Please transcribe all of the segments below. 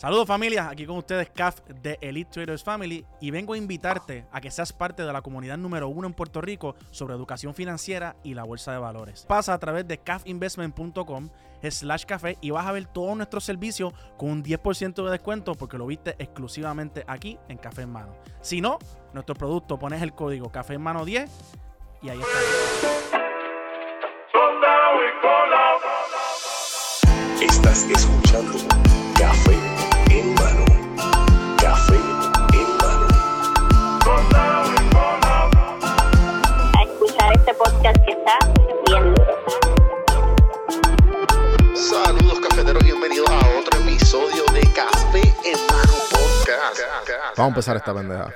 Saludos familia, aquí con ustedes CAF de Elite Traders Family y vengo a invitarte a que seas parte de la comunidad número uno en Puerto Rico sobre educación financiera y la bolsa de valores. Pasa a través de cafinvestment.com slash café y vas a ver todos nuestros servicios con un 10% de descuento porque lo viste exclusivamente aquí en Café en Mano. Si no, nuestro producto pones el código Café en Mano 10 y ahí está. Estás escuchando podcast que está bien duro. Saludos cafeteros, bienvenidos a otro episodio de Café en mano podcast. Vamos a empezar esta pendeja.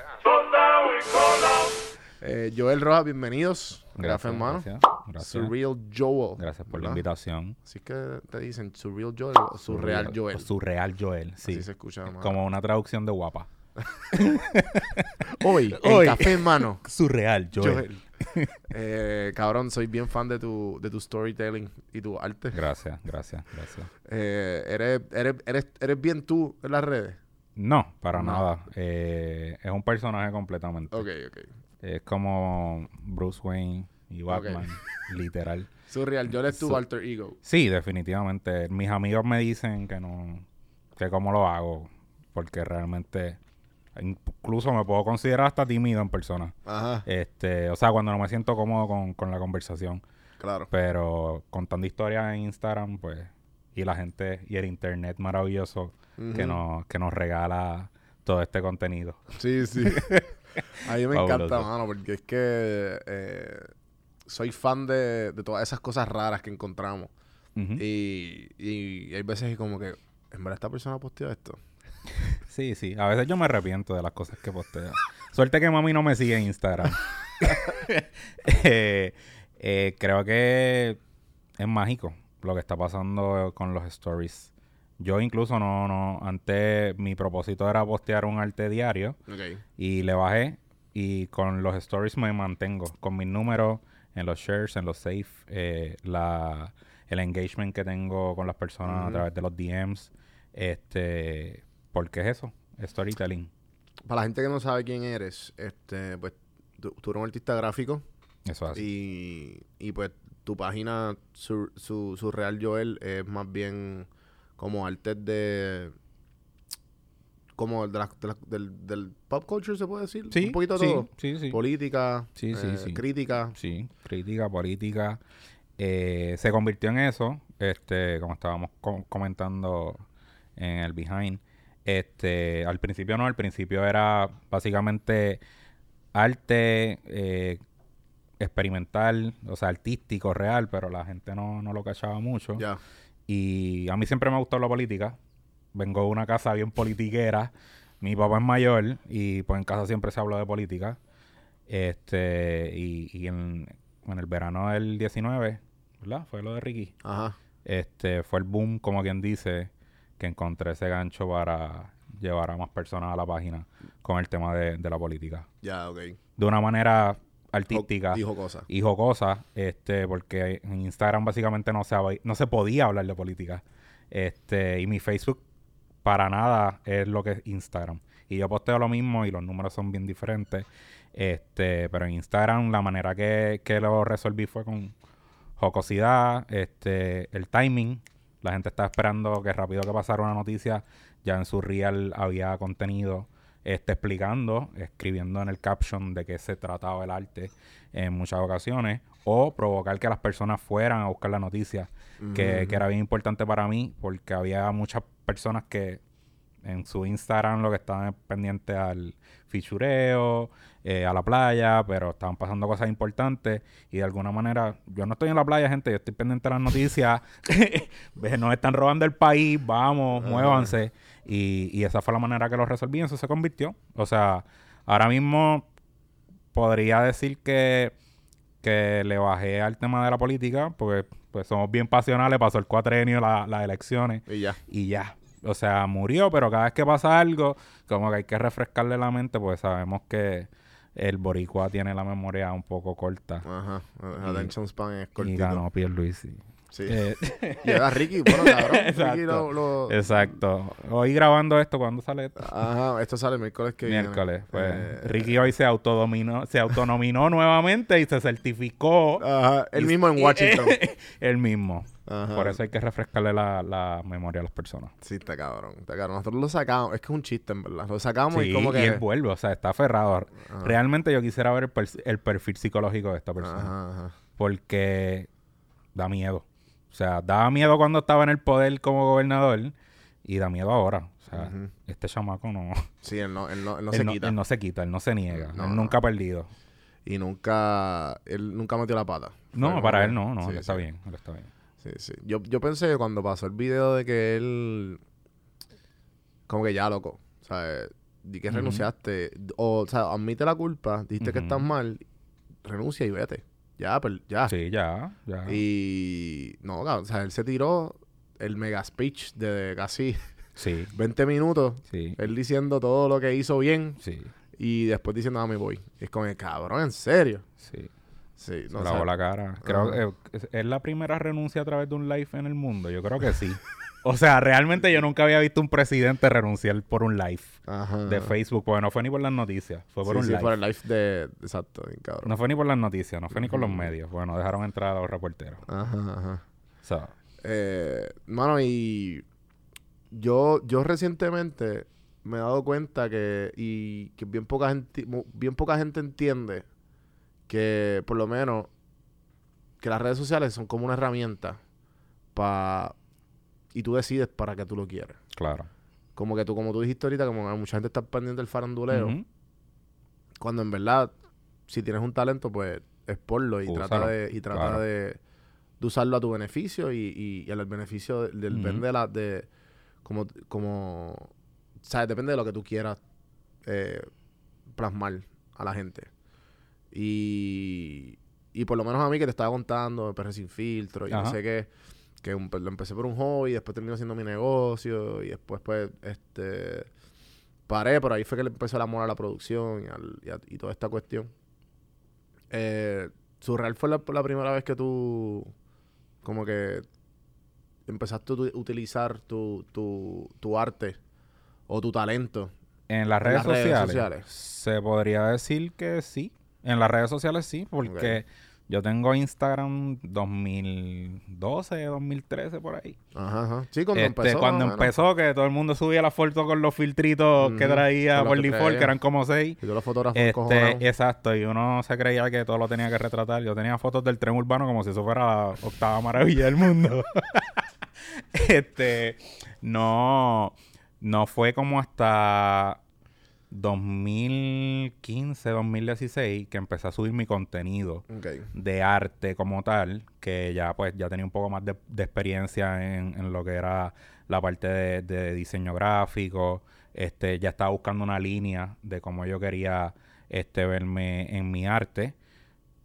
Eh, Joel Rojas, bienvenidos. Gracias, hermano. Gracias. Surreal Joel. Gracias por la ¿verdad? invitación. Así que te dicen Surreal Joel o Surreal Joel. Surreal Joel, sí. Así se escucha. Como una traducción de guapa. Hoy, en Hoy. Café en Mano. Surreal Joel. Joel. Eh, cabrón, soy bien fan de tu, de tu storytelling y tu arte. Gracias, gracias, gracias. Eh, eres, eres, eres, ¿Eres bien tú en las redes? No, para No. nada. Eh, es un personaje completamente. Ok, ok. Es como Bruce Wayne y Batman, literal. Surreal Joel es tu alter ego. Sí, definitivamente. Mis amigos me dicen que no, que cómo lo hago, porque realmente, incluso me puedo considerar hasta tímido en persona. Ajá, Este, o sea, cuando no me siento cómodo con, con la conversación. claro. Pero contando historias en Instagram, pues, y la gente y el internet maravilloso que, nos, que nos regala todo este contenido. Sí, sí. A mí me Fabuloso. encanta, mano, porque es que eh, soy fan de, de todas esas cosas raras que encontramos. Y, y hay veces que como que, en verdad esta persona posteó esto. Sí, sí. A veces yo me arrepiento de las cosas que posteo. Suerte que mami no me sigue en Instagram. Eh, eh, creo que es mágico lo que está pasando con los stories. Yo incluso no, no, antes mi propósito era postear un arte diario y le bajé y con los stories me mantengo, con mis números, en los shares, en los safe, eh, la, el engagement que tengo con las personas a través de los DMs, este, porque es eso, storytelling. Para la gente que no sabe quién eres, este, pues tú, tú eres un artista gráfico Eso es y, y pues tu página, su, su, Surreal Joel, es más bien como arte de... Como de la- de la- del, del pop culture, se puede decir. Sí, Un poquito de sí, todo. sí, sí. Política, Sí, sí, eh, sí. crítica. Sí, crítica, política. Eh, se convirtió en eso, este, como estábamos co- comentando en el behind. Este, al principio no, al principio era básicamente arte eh, experimental, o sea, artístico, real, pero la gente no, no lo cachaba mucho. Ya. Y a mí siempre me gustó la política. Vengo de una casa bien politiquera. Mi papá es mayor y pues en casa siempre se habló de política. Este, y, y en, en el verano del 19, ¿verdad? Fue lo de Ricky. Ajá. Este, fue el boom, como quien dice, que encontré ese gancho para llevar a más personas a la página con el tema de, de la política. Ya, ok. De una manera artística Dijo cosas. y jocosa, este, porque en Instagram básicamente no se, no se podía hablar de política. Este, y mi Facebook para nada es lo que es Instagram. Y yo posteo lo mismo y los números son bien diferentes. Este, pero en Instagram la manera que, que lo resolví fue con jocosidad, este, el timing. La gente estaba esperando que rápido que pasara una noticia, ya en su real había contenido este, explicando, escribiendo en el caption de qué se trataba el arte en muchas ocasiones, o provocar que las personas fueran a buscar la noticia, que, que era bien importante para mí, porque había muchas personas que en su Instagram lo que estaban pendientes al fichureo, eh, a la playa, pero estaban pasando cosas importantes y de alguna manera, yo no estoy en la playa, gente, yo estoy pendiente de las noticias, nos están robando el país, vamos, muévanse. Y, y esa fue la manera que lo resolví, eso se convirtió. O sea, ahora mismo podría decir que, que le bajé al tema de la política, porque pues somos bien pasionales, pasó el cuatrenio, la- las elecciones Y ya. y ya. O sea, murió, pero cada vez que pasa algo, como que hay que refrescarle la mente, pues sabemos que el boricua tiene la memoria un poco corta. Ajá. Y- Attention span es y cortito. ganó Pierluisi. Sí. Eh, Y era Ricky, bueno, cabrón. Exacto. Ricky lo, lo- exacto. Hoy grabando esto, ¿cuándo sale esto? Ajá, esto sale el miércoles que viene. Miércoles. Pues, Eh, Ricky hoy se autodominó, se autonominó nuevamente y se certificó. Ajá, el Y- mismo en y- Washington. el mismo. Ajá. Por eso hay que refrescarle la, la memoria a las personas. Sí, está cabrón, está cabrón. Nosotros lo sacamos, es que es un chiste, en verdad. Lo sacamos Sí, y como y que... él vuelve, o sea, está aferrado. Ajá. Realmente yo quisiera ver el, per- el perfil psicológico de esta persona. Ajá. Porque da miedo. O sea, daba miedo cuando estaba en el poder como gobernador y da miedo ahora. O sea, este chamaco no, Sí, él no, él no, él no él se no, quita. él no se quita, él no se niega. No, él nunca ha perdido. Y nunca... Él nunca metió la pata. No, para él no, no, Sí, él está bien, él está bien. Sí, sí. Yo, yo pensé que cuando pasó el video de que él... Como que ya, loco. O sea, di que Ujú. renunciaste. O, o sea, admite la culpa. Dijiste que estás mal. Renuncia y vete. Ya, pero ya. Sí, ya, ya. Y... No, cabrón, o sea, él se tiró el mega speech de casi Sí, 20 minutos. sí, Él diciendo todo lo que hizo bien. sí, Y después diciendo, ah, me voy. Es como, cabrón, ¿en serio? sí. Sí, Se no lavó sé. la cara. Creo que eh, es, es la primera renuncia a través de un live en el mundo. Yo creo que sí. o sea, realmente yo nunca había visto un presidente renunciar por un live Ajá. de Facebook, porque no fue ni por las noticias, fue por Sí, un sí, live. por el live de... Exacto, bien cabrón. No fue ni por las noticias, no fue ni con los medios. Bueno, dejaron entrar a los reporteros. Ajá, ajá. O sea, Eh, mano, y yo, yo recientemente me he dado cuenta que, y que bien poca gente, bien poca gente entiende que por lo menos que las redes sociales son como una herramienta para y tú decides para qué tú lo quieres. claro. Como que tú, como tú dijiste ahorita, como mucha gente está pendiente del faranduleo, cuando en verdad, si tienes un talento, pues es porlo y trata Úsalo, de, y trata claro. de, de usarlo a tu beneficio y, y, y al beneficio de- del de la de como como sabes depende de lo que tú quieras eh, plasmar a la gente y y por lo menos a mí que te estaba contando PR sin filtro y no sé qué que un- lo empecé por un hobby después terminó siendo mi negocio y después pues este paré pero ahí fue que le empezó el amor a la producción y, al- y a- y toda esta cuestión eh, Surreal fue la, la primera vez que tú como que empezaste a tu- utilizar tu, tu, tu arte o tu talento. En las En redes, las redes sociales, sociales. se podría decir que sí. En las redes sociales sí, porque yo tengo Instagram 2012, 2013 por ahí. Ajá, ajá. Sí, cuando Este, empezó. cuando empezó, que todo el mundo subía la foto con los filtritos que traía por que que eran como seis. Y tú los fotógrafos Este, exacto, y uno se creía que todo lo tenía que retratar. Yo tenía fotos del tren urbano como si eso fuera la octava maravilla del mundo. este, no, no fue como hasta 2015, 2016 que empecé a subir mi contenido de arte como tal, que ya pues ya tenía un poco más de, de experiencia en, en lo que era la parte de, de diseño gráfico, este, ya estaba buscando una línea de cómo yo quería este verme en mi arte,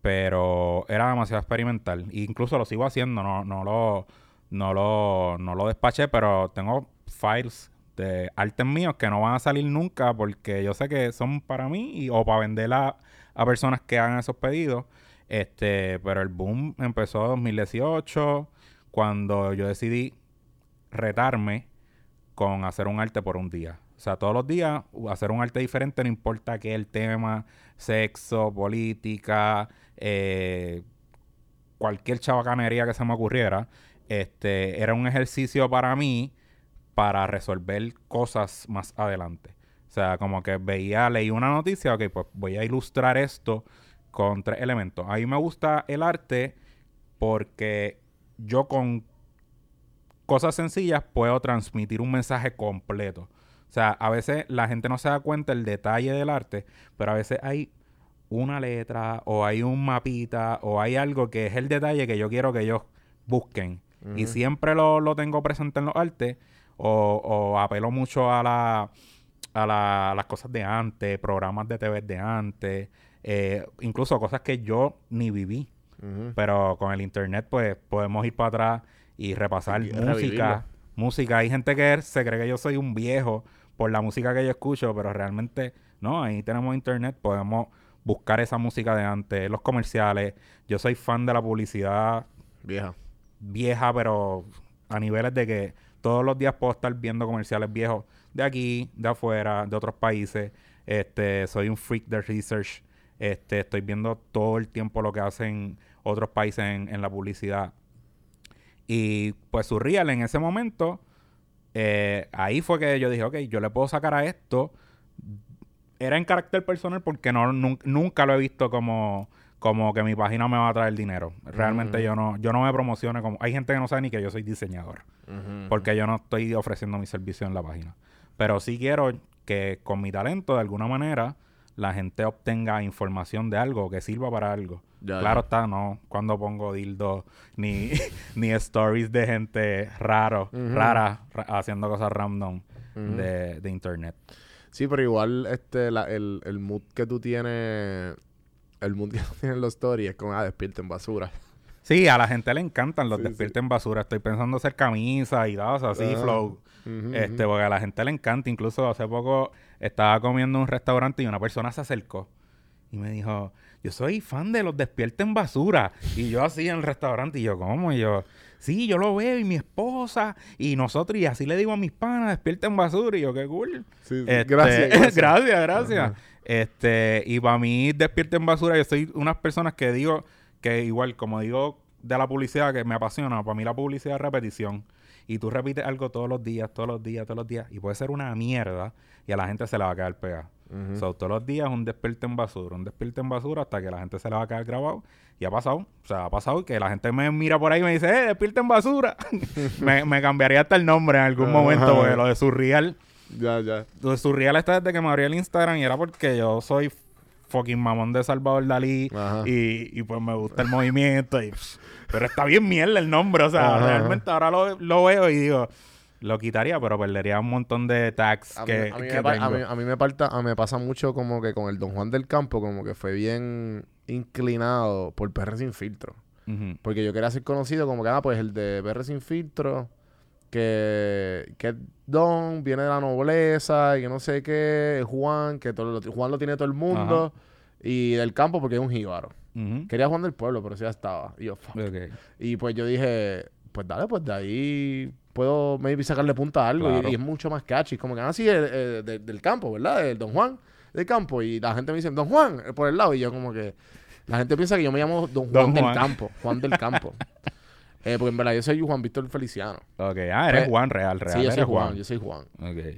pero era demasiado experimental. E incluso lo sigo haciendo, no, no lo, no lo, no lo despaché, pero tengo files de artes míos que no van a salir nunca porque yo sé que son para mí y, o para venderla a personas que hagan esos pedidos. Este, pero el boom empezó en 2018 cuando yo decidí retarme con hacer un arte por un día. O sea, todos los días hacer un arte diferente, no importa qué el tema, sexo, política, eh, cualquier chabacanería que se me ocurriera. Este, era un ejercicio para mí para resolver cosas más adelante. O sea, como que veía, leí una noticia, ok, pues voy a ilustrar esto con tres elementos. A mí me gusta el arte porque yo con cosas sencillas puedo transmitir un mensaje completo. O sea, a veces la gente no se da cuenta el detalle del arte, pero a veces hay una letra o hay un mapita o hay algo que es el detalle que yo quiero que ellos busquen. Y siempre lo, lo tengo presente en los artes o, o apelo mucho a, la, a, la- a las cosas de antes, programas de TV de antes, eh, incluso cosas que yo ni viví. Pero con el internet, pues podemos ir para atrás y repasar Y música. revivirlo. Música. Hay gente que se cree que yo soy un viejo por la música que yo escucho, pero realmente no. Ahí tenemos internet, podemos buscar esa música de antes, los comerciales. Yo soy fan de la publicidad Vieja. vieja, pero a niveles de que todos los días puedo estar viendo comerciales viejos de aquí, de afuera, de otros países. Este, soy un freak de research. Este, estoy viendo todo el tiempo lo que hacen otros países en, en la publicidad. Y pues Surreal en ese momento, eh, ahí fue que yo dije, ok, yo le puedo sacar a esto. Era en carácter personal porque no, nun- nunca lo he visto como, como que mi página me va a traer dinero. Realmente yo no yo no me promociono como... Hay gente que no sabe ni que yo soy diseñador. Porque yo no estoy ofreciendo mi servicio en la página. Pero sí quiero que con mi talento, de alguna manera, la gente obtenga información de algo que sirva para algo. Ya, claro ya. está, no cuando pongo dildo ni, ni stories de gente raro, rara, ra- haciendo cosas random de, de internet. Sí, pero igual este la- el, el mood que tú tienes, el tienes en los stories es como, ah, despierten basura. Sí, a la gente le encantan los Sí, despierten basura. Estoy pensando hacer camisas y cosas así, Ajá. flow. Este, porque a la gente le encanta. Incluso hace poco estaba comiendo en un restaurante y una persona se acercó y me dijo, yo soy fan de los despierten basura. Y yo así en el restaurante, y yo, ¿cómo? Y yo, sí, yo lo veo, y mi esposa, y nosotros, y así le digo a mis panas, despierten basura. Y yo, qué cool. Sí, sí. Este, Gracias, gracias. gracias, gracias. Ajá. Este, y para mí, despierten basura, yo soy unas personas que digo que igual, como digo de la publicidad que me apasiona, para mí la publicidad es repetición. Y tú repites algo todos los días, todos los días, todos los días, y puede ser una mierda, y a la gente se le va a quedar pegada. Ujú. So, todos los días un despierte en basura, un despierte en basura hasta que la gente se le va a quedar grabado. Y ha pasado, o sea, ha pasado que la gente me mira por ahí y me dice, eh, despierte en basura. me, me cambiaría hasta el nombre en algún momento, porque lo de surreal, Ya, ya. lo de surreal está desde que me abrí el Instagram y era porque yo soy fucking mamón de Salvador Dalí y, y pues me gusta el movimiento. Y, pff, pero está bien mierda el nombre, o sea, Ajá. realmente ahora lo, lo veo y digo, lo quitaría, pero perdería un montón de tags A mí, que, a mí que me, a tengo. mí- a mí me parta- a- me pasa mucho como que con el Don Juan del Campo, como que fue bien inclinado por PR Sin Filtro. Porque yo quería ser conocido como que, ah, pues el de PR Sin Filtro, que, que Don, viene de la nobleza y que no sé qué, Juan, que todo lo, Juan lo tiene todo el mundo, y del campo porque es un jíbaro. Quería Juan del pueblo, pero sí ya estaba. Y yo, fuck. Y pues yo dije, pues dale, pues de ahí puedo maybe sacarle punta a algo. y- Claro. Y, es mucho más catchy. Como que así del campo, ¿verdad? El Don Juan del campo. Y la gente me dice, Don Juan, eh, por el lado. Y yo como que... La gente piensa que yo me llamo Don Juan Don del campo. Juan del campo. Eh, porque en verdad yo soy Juan Víctor Feliciano. Ok, ah, eres Pues, Juan real, real. sí, yo eres soy Juan, yo soy Juan.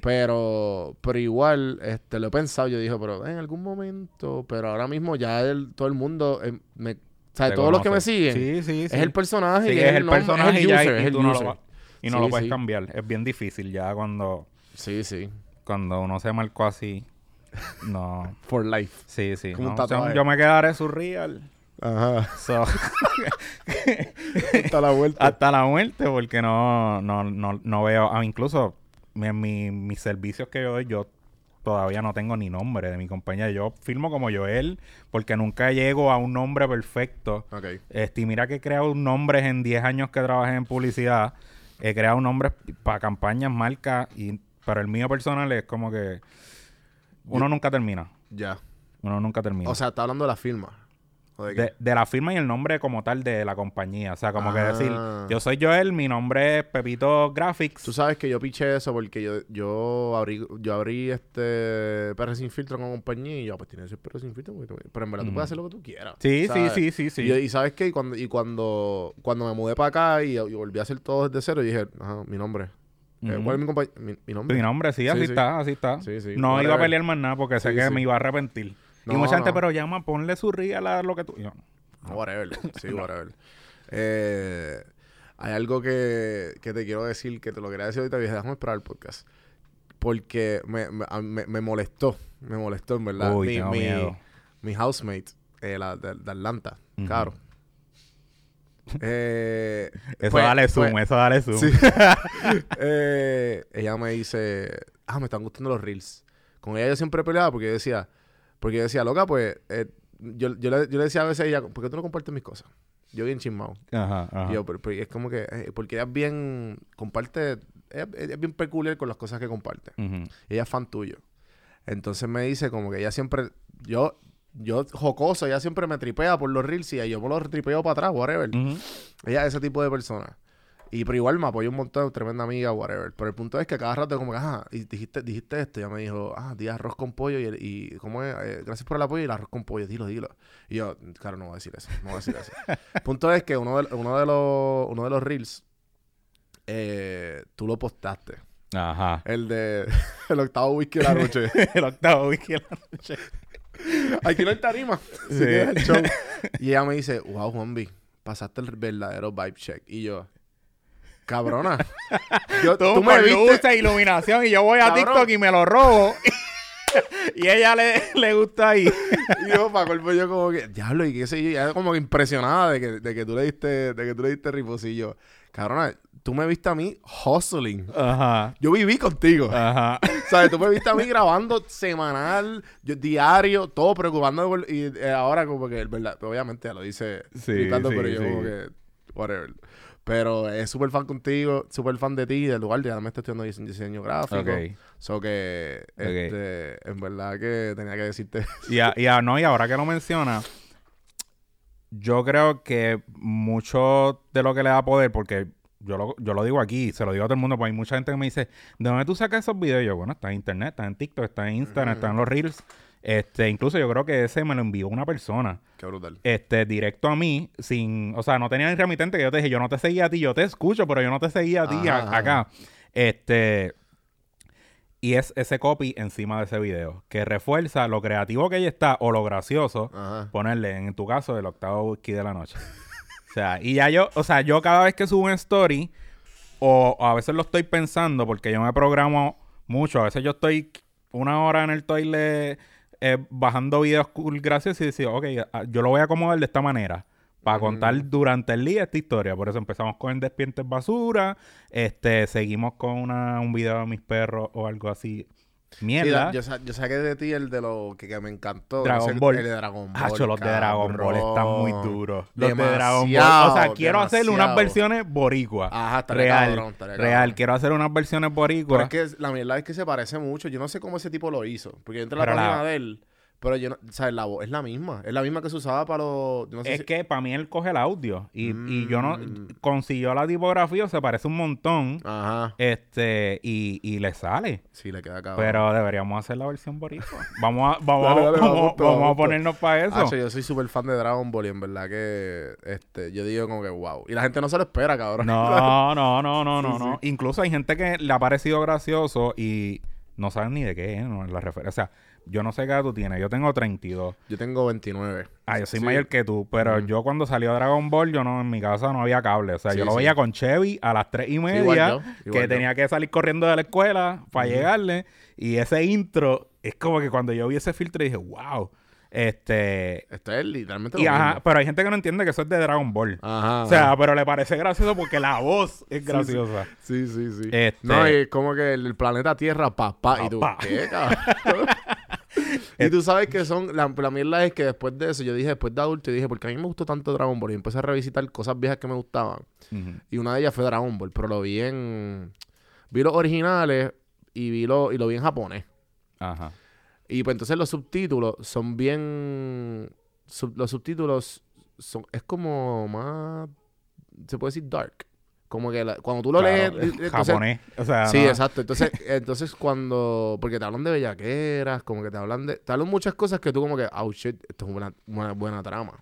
Pero, pero igual, este, lo he pensado. Yo dije, pero en algún momento, pero ahora mismo ya el- todo el mundo, eh, me, o sea, todos los que me siguen, Sí, sí, sí. es el personaje Sí, y es el nombre, personaje es y el ya, user, y es el tú no lo user. vas- y no Sí, lo puedes sí. cambiar. Es bien difícil ya cuando, Sí, sí. cuando uno se marcó así. No. For life. Sí, sí. No. O sea, yo me quedaré surreal. Ajá. So, Hasta la vuelta. hasta la muerte porque no, no, no, no veo. ah, incluso mi, mi- mis servicios que yo doy, yo todavía no tengo ni nombre de mi compañía. Yo firmo como Joel porque nunca llego a un nombre perfecto. Ok. Este, y mira que he creado nombres en 10 años que trabajé en publicidad. He creado nombres para campañas, marcas, y, pero el mío personal es como que uno nunca termina. Ya. Uno nunca termina. O sea, está hablando de la firma. ¿O de qué? de, de la firma y el nombre como tal de la compañía. O sea, como que decir, Ah. yo soy Joel, mi nombre es Pepito Graphics. Tú sabes que yo piché eso porque yo, yo abrí, yo abrí este PR sin filtro con compañía y yo, pues tienes que ser PR sin filtro. tú- Pero en verdad tú Ujú. puedes hacer lo que tú quieras. Sí, sí, ¿sabes? sí, sí, sí. Y, y sabes qué? Y cuando, y cuando, cuando me mudé para acá y, y volví a hacer todo desde cero, dije, ajá, mi nombre. Eh, Ujú. ¿Cuál es mi compañía? Mi, mi nombre. Mi nombre, sí, así Sí, sí. está, así está. Sí, no iba a pelear más nada porque sé que me iba a arrepentir. Y No, mucha gente, pero llama, ponle su real a lo que tú... Yo, No, whatever. Sí, whatever. Eh, hay algo que, que te quiero decir, que te lo quería decir ahorita, y dije, déjame esperar el podcast. porque me, me, me- molestó. Me molestó, en verdad. Uy, mi, tengo mi, miedo. mi housemate, eh, la de, de Atlanta, Ujú. claro. Eh, Eso pues- dale zoom, pues- eso dale zoom. Sí. Eh, ella me dice, ah, me están gustando los reels. Con ella yo siempre peleaba porque yo decía, porque yo decía, loca, pues, eh, yo, yo, le, yo le decía a veces a ella, ¿por qué tú no compartes mis cosas? Yo bien chismado. Ajá, ajá. Y yo, pero, pero es como que, eh, porque ella es bien, comparte, ella, ella es bien peculiar con las cosas que comparte. Ella es fan tuyo. Entonces me dice como que ella siempre, yo, yo jocoso, ella siempre me tripea por los reels y yo me los tripeo para atrás, whatever. Ujú. Ella es ese tipo de persona. Y pero igual me apoyó un montón, tremenda amiga, whatever. Pero el punto es que cada rato como que, ajá, y dijiste, dijiste esto, y ella me dijo, ah, di arroz con pollo y, y ¿cómo es? Eh, gracias por el apoyo y el arroz con pollo, dilo, dilo. Y yo, claro, no voy a decir eso, no voy a decir eso. el punto es que uno de, uno de los, uno de los reels, eh, tú lo postaste. Ajá. El de el octavo whisky de la noche. El octavo whisky de la noche. Aquí no hay tarima. Sí. el show. Y ella me dice, wow, Juanvi, pasaste el verdadero vibe check. Y yo, cabrona. yo, Tú, tú me viste. iluminación, y yo voy a Cabrón. TikTok y me lo robo. y ella le, le gusta ahí. Y yo, para colmo, yo como que, diablo, y qué sé yo. Y ella como que impresionada de que, de que tú le diste, de que tú le diste riposillo. Cabrona, tú me viste a mí hustling. Ajá. Yo viví contigo. Ajá. ¿Sabes? Tú me viste a mí grabando semanal, yo, diario, todo preocupándome. y eh, ahora como que, verdad, obviamente ya lo dice Sí, gritando, sí, pero yo sí. como que, whatever. Pero es súper fan contigo, súper fan de ti, del lugar. Ya me estoy estudiando dise- diseño gráfico. Ok. So que, este, en verdad que tenía que decirte. Y, a- y a- no, y ahora que lo menciona, yo creo que mucho de lo que le da poder, porque yo lo, yo lo digo aquí, se lo digo a todo el mundo, porque hay mucha gente que me dice, ¿de dónde tú sacas esos videos? Y yo, bueno, está en internet, está en TikTok, está en Instagram, está en los Reels. Este, incluso yo creo que ese me lo envió una persona. Qué brutal. Este, directo a mí, sin, o sea, no tenía ni remitente que yo te dije, yo no te seguía a ti, yo te escucho, pero yo no te seguía a ti a- Ajá, ajá. acá. Este, y es ese copy encima de ese video, que refuerza lo creativo que ella está o lo gracioso, Ajá. ponerle, en tu caso, el octavo whisky de la noche. o sea, y ya yo, o sea, yo cada vez que subo un story, o, o a veces lo estoy pensando, porque yo me programo mucho, a veces yo estoy una hora en el toilet eh, bajando videos cool graciosos y decir, ok, ah, yo lo voy a acomodar de esta manera. Para contar durante el día esta historia. Por eso empezamos con el despientes basura. Este, seguimos con una, un video de mis perros o algo así. Sí, Mierda. da- yo, sa- yo saqué de ti el de lo que, que me encantó. Dragon Ball. El de Dragon Ball. Hacho, los de Dragon Ball están muy duros. Los de Dragon Ball. Demasiado, O sea, quiero hacer unas demasiado. versiones boricua. Ajá, real. cabrón, real. cabrón. Quiero hacer unas versiones Pero boricua. es que la verdad es que se parece mucho. Yo no sé cómo ese tipo lo hizo. Porque a la Pero la- página de él. Pero yo no... ¿Sabes? La voz es la misma. Es la misma que se usaba para los... yo no sé es si- que para mí él coge el audio. Y, y yo no... Mm. Consiguió la tipografía, se parece un montón. Ajá. Este... Y, y le sale. Sí, le queda cabrón. Pero deberíamos hacer la versión boricua. Vamos a, vamos, Dale, vamos, vamos, vamos a ponernos para eso. Hacho, yo soy súper fan de Dragon Ball y en verdad que... Este, yo digo como que wow. Y la gente no se lo espera, cabrón. No, no, no, no, no, Sí, no. Incluso hay gente que le ha parecido gracioso y no saben ni de qué ¿no? la referencia. O sea, yo no sé qué edad tú tienes. Yo tengo 32. Yo tengo 29. Ah, yo soy Sí. mayor que tú, pero yo cuando salió Dragon Ball, yo no, en mi casa no había cable. O sea, Sí, yo lo sí. veía con Chevy a las tres y igual media, que yo. tenía que salir corriendo de la escuela para llegarle. Y ese intro, es como que cuando yo vi ese filtro dije, wow. Este. Esto es literalmente Y ajá, pero hay gente que no entiende que eso es de Dragon Ball. Ajá. O sea, ajá. pero le parece gracioso porque la voz es graciosa. Sí, sí, sí. Este- No, y es como que el, planeta Tierra, papá. Y tú, Papá. ¿qué, cabrón? y tú sabes que son... La, la mierda es que después de eso, yo dije, después de adulto, yo dije, porque a mí me gustó tanto Dragon Ball. Y empecé a revisitar cosas viejas que me gustaban. Y una de ellas fue Dragon Ball. Pero lo vi en... Vi los originales y vi lo, y lo vi en japonés. Ajá. Y pues entonces los subtítulos son bien... sub- los subtítulos son... Es como más... Se puede decir dark. Como que la- cuando tú lo Claro, lees... entonces- japonés. O sea, Sí, no- exacto. Entonces, entonces cuando... Porque te hablan de bellaqueras, como que te hablan de... Te hablan muchas cosas que tú como que... Oh, shit, esto es una buena, buena trama.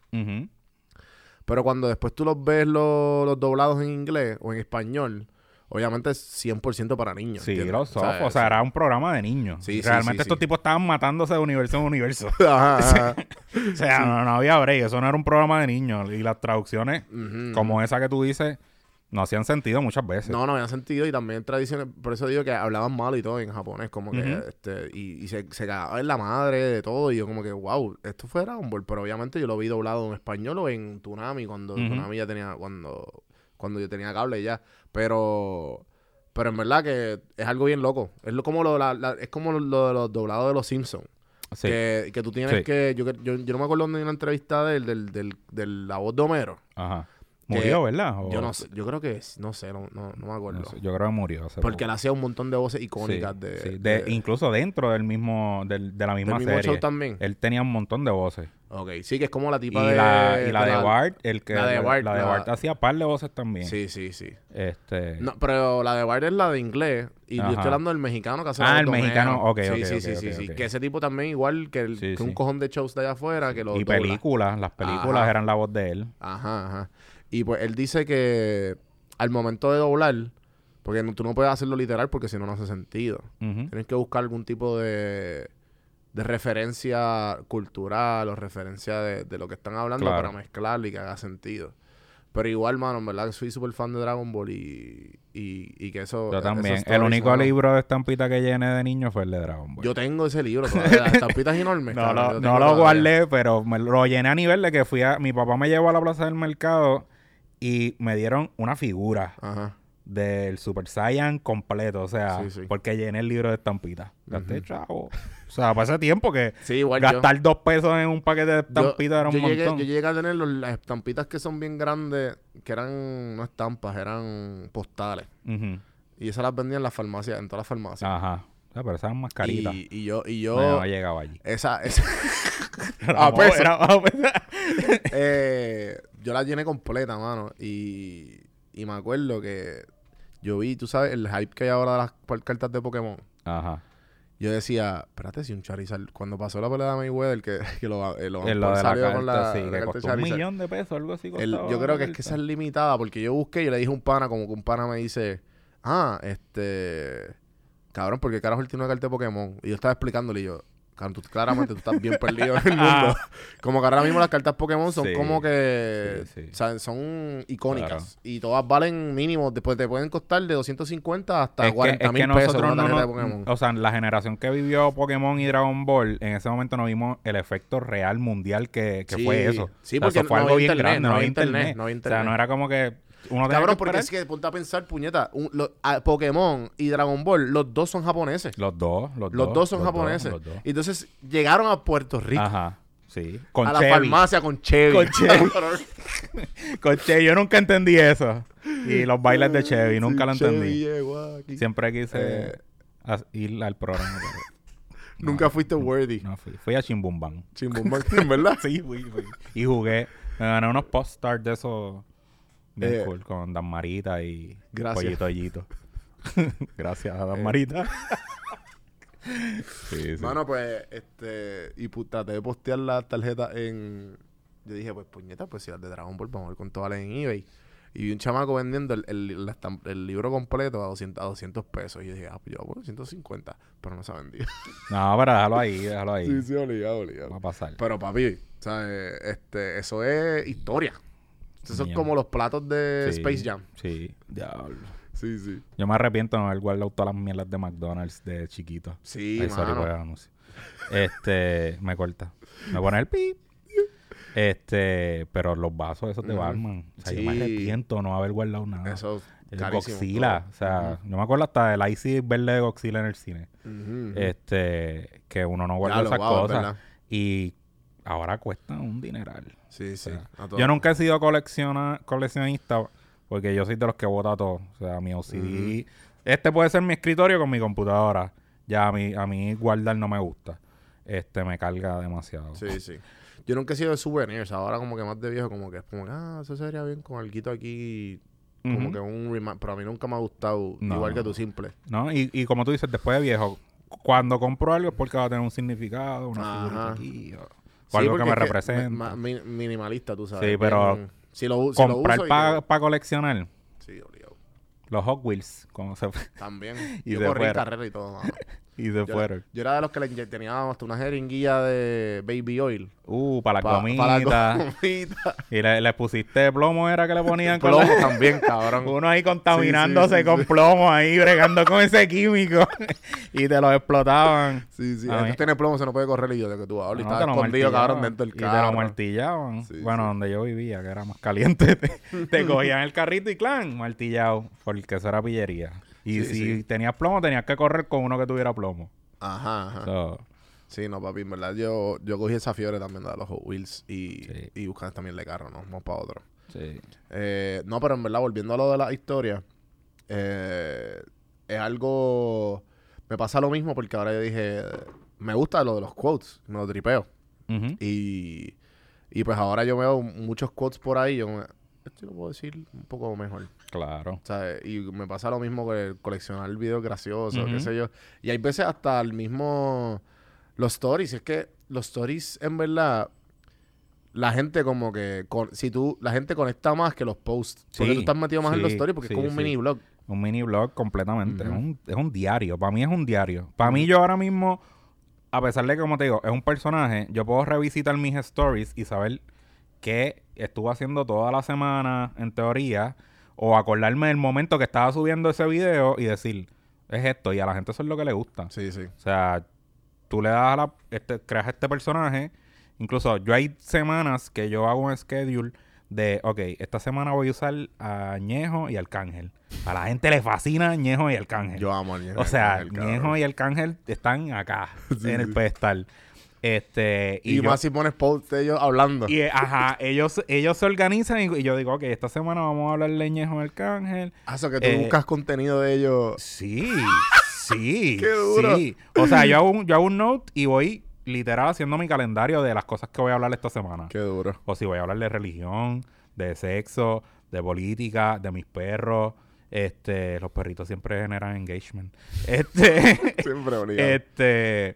Pero cuando después tú los ves los, los doblados en inglés o en español, obviamente es 100% para niños. Sí, ¿entiendes? los soft. O sea, era un programa de niños. Sí, Realmente sí, estos tipos estaban matándose de universo en universo. Ajá, ajá. o sea, no, no había break. Eso no era un programa de niños. Y las traducciones, como esa que tú dices, no hacían sentido muchas veces. No, no había sentido y también tradiciones, por eso digo que hablaban mal y todo en japonés, como que, este, y, y se, se cagaba en la madre de todo, y yo como que, wow, esto fue Dragon Ball, pero obviamente yo lo vi doblado en español o en Tunami, cuando Ujú. Tunami ya tenía, cuando, cuando yo tenía cable ya, pero, pero en verdad que es algo bien loco, es lo, como lo, la- la- es como lo, lo de los doblados de los Simpsons. Sí. Que, que tú tienes Sí. que, yo, yo, yo no me acuerdo hay una entrevista de él, del, del, del, la voz de Homero. Ajá. Murió, ¿verdad? O- Yo no sé, yo creo que, no sé, no, no, no me acuerdo. no sé, yo creo que murió. hace Porque poco. él hacía un montón de voces Sí, icónicas de, sí, de- de- incluso dentro del mismo del, de la del misma mismo serie. show también. Él tenía un montón de voces. Ok, sí, que es como la Y tipa de... la, y la de la- Bart, el que la de Bart, la de la- Bart hacía par de voces también. Sí, sí, sí. Este No, pero la de Bart es la de inglés. Y yo estoy hablando del mexicano que hace Ah, el de mexicano, ok, sí, ok, sí, sí, sí, sí. Que ese tipo también igual que, el, Sí, que un cojón de shows de allá afuera que lo y dobla. películas, las películas Ajá. eran la voz de él. Ajá, ajá. Y pues él dice que al momento de doblar, porque no- tú no puedes hacerlo literal porque si no, no hace sentido. Tienes que buscar algún tipo de, de referencia cultural o referencia de, de lo que están hablando Claro. para mezclarlo y que haga sentido. Pero igual, mano, en verdad que soy súper fan de Dragon Ball y, y, y que eso... Yo también. El único libro de estampita que llené de niño fue el de Dragon Ball. Yo tengo ese libro todavía, estampitas enormes. no cabrón, lo, no lo guardé, pero me lo llené a nivel de que fui a... Mi papá me llevó a la plaza del mercado y me dieron una figura Ajá. del Super Saiyan completo. O sea, Sí, sí. porque llené el libro de estampitas. Gasté, Ujú. chavo. O sea, para ese tiempo que Sí, igual yo. gastar dos pesos en un paquete de Yo, estampitas era un yo llegué, montón. yo llegué a tener los- las estampitas que son bien grandes, que eran no estampas, eran postales. Ujú. Y esas las vendían en las farmacias, en todas las farmacias. Ajá. O sea, pero esas eran más caritas. Y, y yo, y yo, No, no llegaba allí. esa, esa a peso. era a peso. eh, yo la llené completa, mano. Y, y me acuerdo que yo vi, tú sabes, el hype que hay ahora de las cartas de Pokémon. Ajá. Yo decía, espérate, si un Charizard, cuando pasó la pelea de Mayweather, que, que lo, eh, lo, En lo de la carta, con la, sí, la que carta costó un millón de pesos, algo así. El- yo creo que es que esa es limitada, porque yo busqué y yo le dije a un pana, como que un pana me dice, ah, este, cabrón, porque carajo él tiene una carta de Pokémon. Y yo estaba explicándole y yo, tú claramente tú estás bien perdido en el mundo. como que ahora mismo las cartas Pokémon son Ah. Sí, como que, sí, sí. o sea, son icónicas. Claro. Y todas valen mínimo, después te pueden costar de 250 hasta Es que, 40 es que mil pesos nosotros una no tarjeta nos- de Pokémon. O sea, la generación que vivió Pokémon y Dragon Ball, en ese momento no vimos el efecto real mundial que, que fue eso. sí, O sea, porque eso fue no algo había bien internet, grande, no había internet, no había O sea, internet. no era como que uno Cabrón, que porque esperar. es que ponte a pensar, puñeta, un- lo- a- Pokémon y Dragon Ball, los dos son japoneses. Los dos, los, Los dos son japoneses. los dos. Y entonces llegaron a Puerto Rico. Ajá, sí. Con a la farmacia con Chevy. Con Chevy. Con Chevy. Yo nunca entendí eso. Y los bailes de Chevy, nunca lo Sí, Chevy entendí. aquí. Siempre quise Eh, ir al programa. Nunca fuiste worthy. No fui. Fui a Chimbumban. Chimbumban, en verdad. Sí, fui, fui. Y jugué. Me gané unos post-stars de esos bien Eh, cool con Dan Marita y gracias. Pollito Ollito. gracias a Dan Eh. Marita. sí, sí. Mano, pues, este. Y te de postear la tarjeta en. Yo dije, pues, puñeta, pues si las de Dragon Ball, vamos a ver cuánto vale en eBay. Y vi un chamaco vendiendo el, el, la estamp- el libro completo a 200, a 200 pesos. Y yo dije, ah, pues yo, bueno, 150. Pero no se ha vendido. No, pero déjalo ahí, déjalo ahí. sí, sí, obligado, obligado. Va a pasar. Pero papi, ¿sabes? Este, eso es historia. Eso son como los platos de Sí, Space Jam. Sí, diablo. Sí, sí. Yo me arrepiento de no haber guardado todas las mierdas de McDonald's de chiquito. Sí, Ay, sorry mano. por el anuncio. Este, me corta. Me pone el pip. Este, pero los vasos esos de. Batman. O sea, yo me Sí. arrepiento de no haber guardado nada. Eso el carísimo Godzilla. todo. O sea, yo me acuerdo hasta del Icy verde de Godzilla en el cine. Este, que uno no guarda esas cosas. verdad. Y ahora cuestan un dineral. Sí, sí. O sea, a todo. yo nunca he sido colecciona, coleccionista porque yo soy de los que vota todo. O sea, mi OCD. Este puede ser mi escritorio con mi computadora. Ya a mí, a mí guardar no me gusta. Este me carga demasiado. Sí, sí. Yo nunca he sido de souvenirs. Ahora como que más de viejo, como que es como, ah, eso sería bien con algo aquí. Como que un remind. Pero a mí nunca me ha gustado, No. igual que tu simple. ¿No? Y, y como tú dices, después de viejo, cuando compro algo es porque va a tener un significado, una Ajá. figurita aquí. O, o algo que me representa. ma- mi- minimalista, tú sabes. Sí, pero bien- si lo, si comprar para que- coleccionar Sí, obligado. los Hot Wheels. Como se, También. Y Yo corrí fuera. carrera y todo. mano. y se Yo, fueron. yo era de los que le inye- tenía hasta una jeringuilla de baby oil. Uh, para la pa- comida. Para la comida. Y le, le pusiste plomo, era que le ponían con Plomo la- también, cabrón. Uno ahí contaminándose Sí, sí, sí, con sí. plomo ahí, bregando con ese químico. y te lo explotaban. Sí, sí. Esto tiene plomo, se no puede correr. Y yo, de que tú hablas. y No, estaba escondido, cabrón, dentro del Y te lo carro. martillaban. Bueno, donde yo vivía, que era más caliente, te, te cogían el carrito y clan, martillado. Porque eso era pillería. Y Sí, si sí. tenías plomo, tenías que correr con uno que tuviera plomo. Ajá, ajá. So, Sí, no, papi, en verdad yo, yo cogí esa fiebre también de los Hot Wheels y, Sí. y buscan también de carro, ¿no? Vamos para otro. sí. Eh, no, pero en verdad, volviendo a lo de la historia, eh, es algo... Me pasa lo mismo porque ahora yo dije, me gusta lo de los quotes, me lo tripeo. Y, y pues ahora yo veo muchos quotes por ahí, yo me- esto lo puedo decir un poco mejor. Claro. O sea, y me pasa lo mismo con el coleccionar videos graciosos, qué sé yo. Y hay veces hasta el mismo... Los stories, es que los stories, en verdad, la gente como que... con- si tú... La gente conecta más que los posts. Porque tú estás metido más en los stories porque sí, es como un mini blog. Un mini blog completamente. Es, un, es un diario. Para mí es un diario. Para mí yo ahora mismo, a pesar de que, como te digo, es un personaje, yo puedo revisitar mis stories y saber qué estuvo haciendo toda la semana, en teoría, o acordarme del momento que estaba subiendo ese video y decir, es esto, y a la gente eso es lo que le gusta. Sí, sí. O sea, tú le das a la... Este, creas este personaje. Incluso yo hay semanas que yo hago un schedule de, ok, esta semana voy a usar a Ñejo y Arcángel. A la gente le fascina Ñejo y Arcángel. Yo amo a Ñejo o sea. Ñejo y Arcángel están acá, Sí, en el sí. Este, Y, y, yo- más si pones posts de ellos hablando. y, eh, ajá, ellos, ellos se organizan y, y yo digo, ok, esta semana vamos a hablar de Ñejo y Arcángel. Ah, eso que tú eh, buscas contenido de ellos. Sí, sí. Qué duro. Sí. O sea, yo hago, un, yo hago un note y voy literal haciendo mi calendario de las cosas que voy a hablar esta semana. Qué duro. O si voy a hablar de religión, de sexo, de política, de mis perros. Este, los perritos siempre generan engagement. Este, Siempre obligado. este,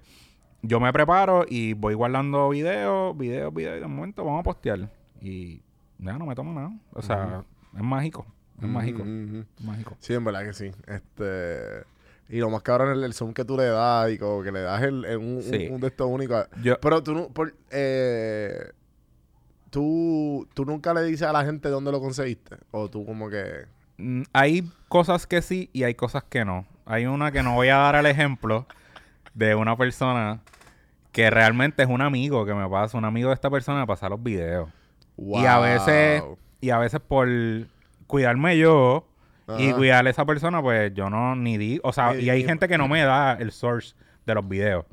yo me preparo y voy guardando videos, videos, videos y de momento vamos a postear. Y ya no me tomo nada. O sea, es mágico. Es mágico. Mágico. Sí, en verdad que sí. Este... Y lo más cabrón es el zoom que tú le das y como que le das el, el- un, Sí. un de estos únicos. Yo, Pero tú, no- por, eh, tú, tú nunca le dices a la gente dónde lo conseguiste. O tú como que... Mm, Hay cosas que sí y hay cosas que no. Hay una que no voy a dar el ejemplo de una persona que realmente es un amigo que me pasa, un amigo de esta persona me pasa los videos. Y a veces, y a veces por cuidarme yo y cuidar a esa persona, pues yo no ni di, o sea, y hay gente que no me da el source de los videos,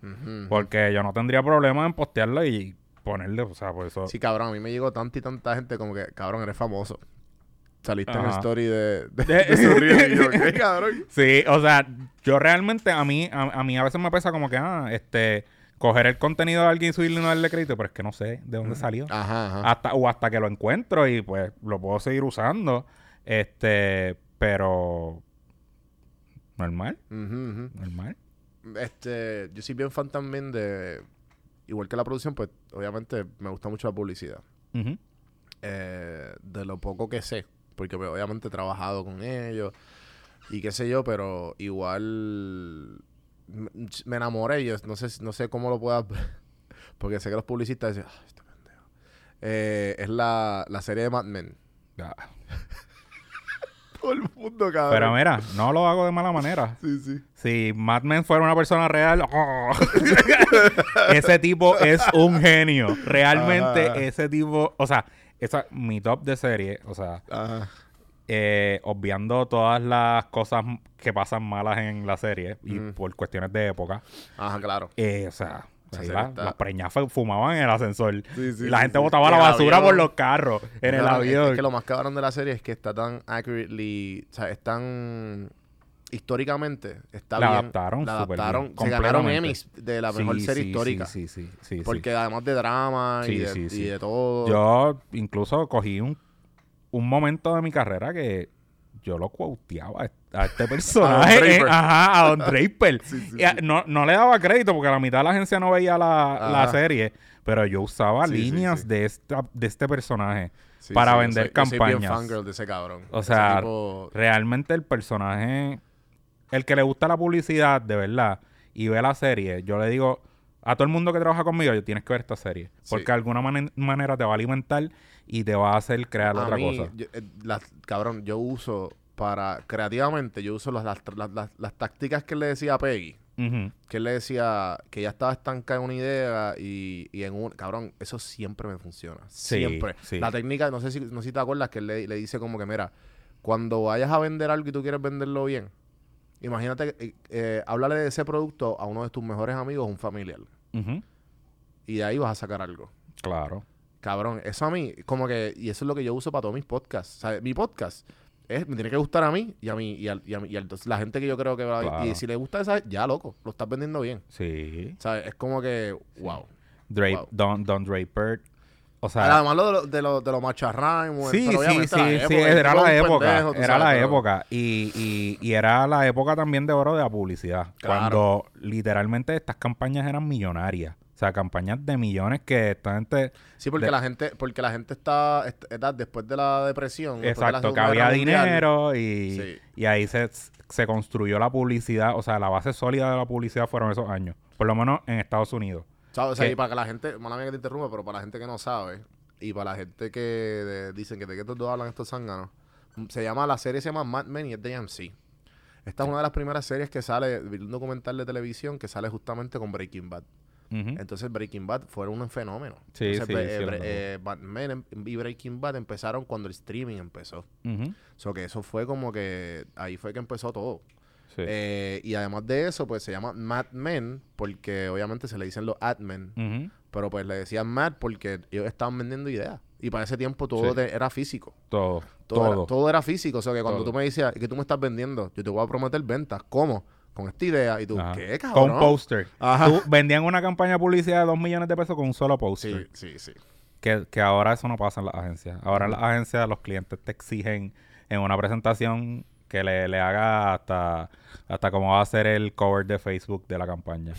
porque yo no tendría problema en postearlo y ponerle, o sea, por eso. Sí, cabrón, a mí me llegó tanta y tanta gente como que, cabrón, eres famoso. Saliste en el story de, de, De- de su reel y yo, ¿qué, cabrón? Sí, o sea, yo realmente, a mí, a, a mí a veces me pesa como que, ah, este, coger el contenido de alguien y subirle y no darle crédito, pero es que no sé de dónde salió. Ajá, ajá. Hasta, o hasta que lo encuentro y pues lo puedo seguir usando. Este, pero normal, normal. Este, yo soy bien fan también de, igual que la producción, pues obviamente me gusta mucho la publicidad. Eh, de lo poco que sé, porque pues, obviamente he trabajado con ellos y qué sé yo, pero igual me, enamoré yo no sé, no sé cómo lo pueda, porque sé que los publicistas dicen, "Ah, este pendejo". Eh, es la, la serie de Mad Men. Todo el mundo, cabrón. Pero mira, no lo hago de mala manera. Sí, sí. Si Mad Men fuera una persona real, ¡oh! ese tipo es un genio. Realmente Ajá. ese tipo, o sea, esa mi top de serie, o sea, Ajá. Eh, obviando todas las cosas que pasan malas en la serie y por cuestiones de época, Ajá, claro. eh, o sea, la- las preñas fu- fumaban en el ascensor Sí, sí, y la gente botaba la basura avión. por los carros en el es- avión. Es, que lo más cabrón de la serie es que está tan accurately, o sea, es tan históricamente está La bien. adaptaron la adaptaron. bien, Se ganaron. Emmys de la mejor serie histórica. Sí, sí, sí, sí, sí. porque además de drama y, de todo. Yo incluso cogí un, un momento de mi carrera que yo lo quoteaba a este personaje. Eh, ajá, a Don Draper. Sí, sí, Y a- sí. no, no le daba crédito porque la mitad de la agencia no veía la, la serie. Pero yo usaba líneas. De, esta, de este personaje. Para vender soy- yo soy bien campañas. fangirl de ese cabrón. O sea, tipo- Realmente el personaje, el que le gusta la publicidad, de verdad, y ve la serie, yo le digo a todo el mundo que trabaja conmigo, yo tienes que ver esta serie. Porque Sí. de alguna mane- manera te va a alimentar y te va a hacer crear A otra mí, cosa. yo- eh, las- cabrón, yo uso para creativamente, yo uso las, las, las- las- tácticas que él le decía a Peggy. Que él le decía que ya estaba estancada en una idea y, y en un... Cabrón, eso siempre me funciona. Sí, siempre. sí. La técnica, no sé si, no sé si te acuerdas, que él le, le dice como que, mira, cuando vayas a vender algo y tú quieres venderlo bien, imagínate, eh, eh, háblale de ese producto a uno de tus mejores amigos, un familiar. Y de ahí vas a sacar algo. Claro. Cabrón, eso a mí, como que, y eso es lo que yo uso para todos mis podcasts. O sea, mi podcast es, me tiene que gustar a mí y a mí, y, al- y a mí- y a entonces la gente que yo creo que va Claro. Y si le gusta esa, ya loco, lo estás vendiendo bien. Sí. ¿Sabes? Es como que, wow. Drape, Wow. Don, Don Draper. O sea, Además, lo de de lo, de lo macharrán, Sí, sí, sí, sí, época, el era la época, pendejo, era sabes, la pero- época y, y, y era la época también de oro de la publicidad, Claro. cuando literalmente estas campañas eran millonarias, o sea, campañas de millones que esta gente, Sí, porque de- la gente, porque la gente está, est- está después de la depresión. después de la exacto, que había dinero y, Sí. y ahí se, se construyó la publicidad, o sea, la base sólida de la publicidad fueron esos años, por lo menos en Estados Unidos. ¿Sabes? O sea, y para que la gente, mala mía que te interrumpa, pero para la gente que no sabe, y para la gente que de- dicen que de qué estos dos hablan estos zánganos, mm, se llama, la serie se llama Mad Men y es de AMC. Esta es una de las primeras series que sale, un documental de televisión que sale justamente con Breaking Bad. Entonces Breaking Bad fueron un fenómeno. Sí, Entonces, sí, sí, eh, recuerdo. eh, em- y Breaking Bad empezaron cuando el streaming empezó. Ujú. So que eso fue como que ahí fue que empezó todo. Sí. Eh, y además de eso, pues se llama Mad Men, porque obviamente se le dicen los admen, Ujú. pero pues le decían Mad porque ellos estaban vendiendo ideas. Y para ese tiempo todo Sí. te- era físico. Todo, Todo, todo. Era, todo era físico. O sea que cuando Todo. tú me decías, ¿qué tú me estás vendiendo? Yo te voy a prometer ventas. ¿Cómo? Con esta idea. Y tú, Ajá. ¿qué, Con cabrón? un póster. Tú vendían una campaña de publicidad de 2 millones de pesos con un solo póster. Sí, sí, sí. Que, que ahora eso no pasa en las agencias. Ahora en las agencias los clientes te exigen en una presentación que le, le haga hasta, hasta cómo va a ser el cover de Facebook de la campaña.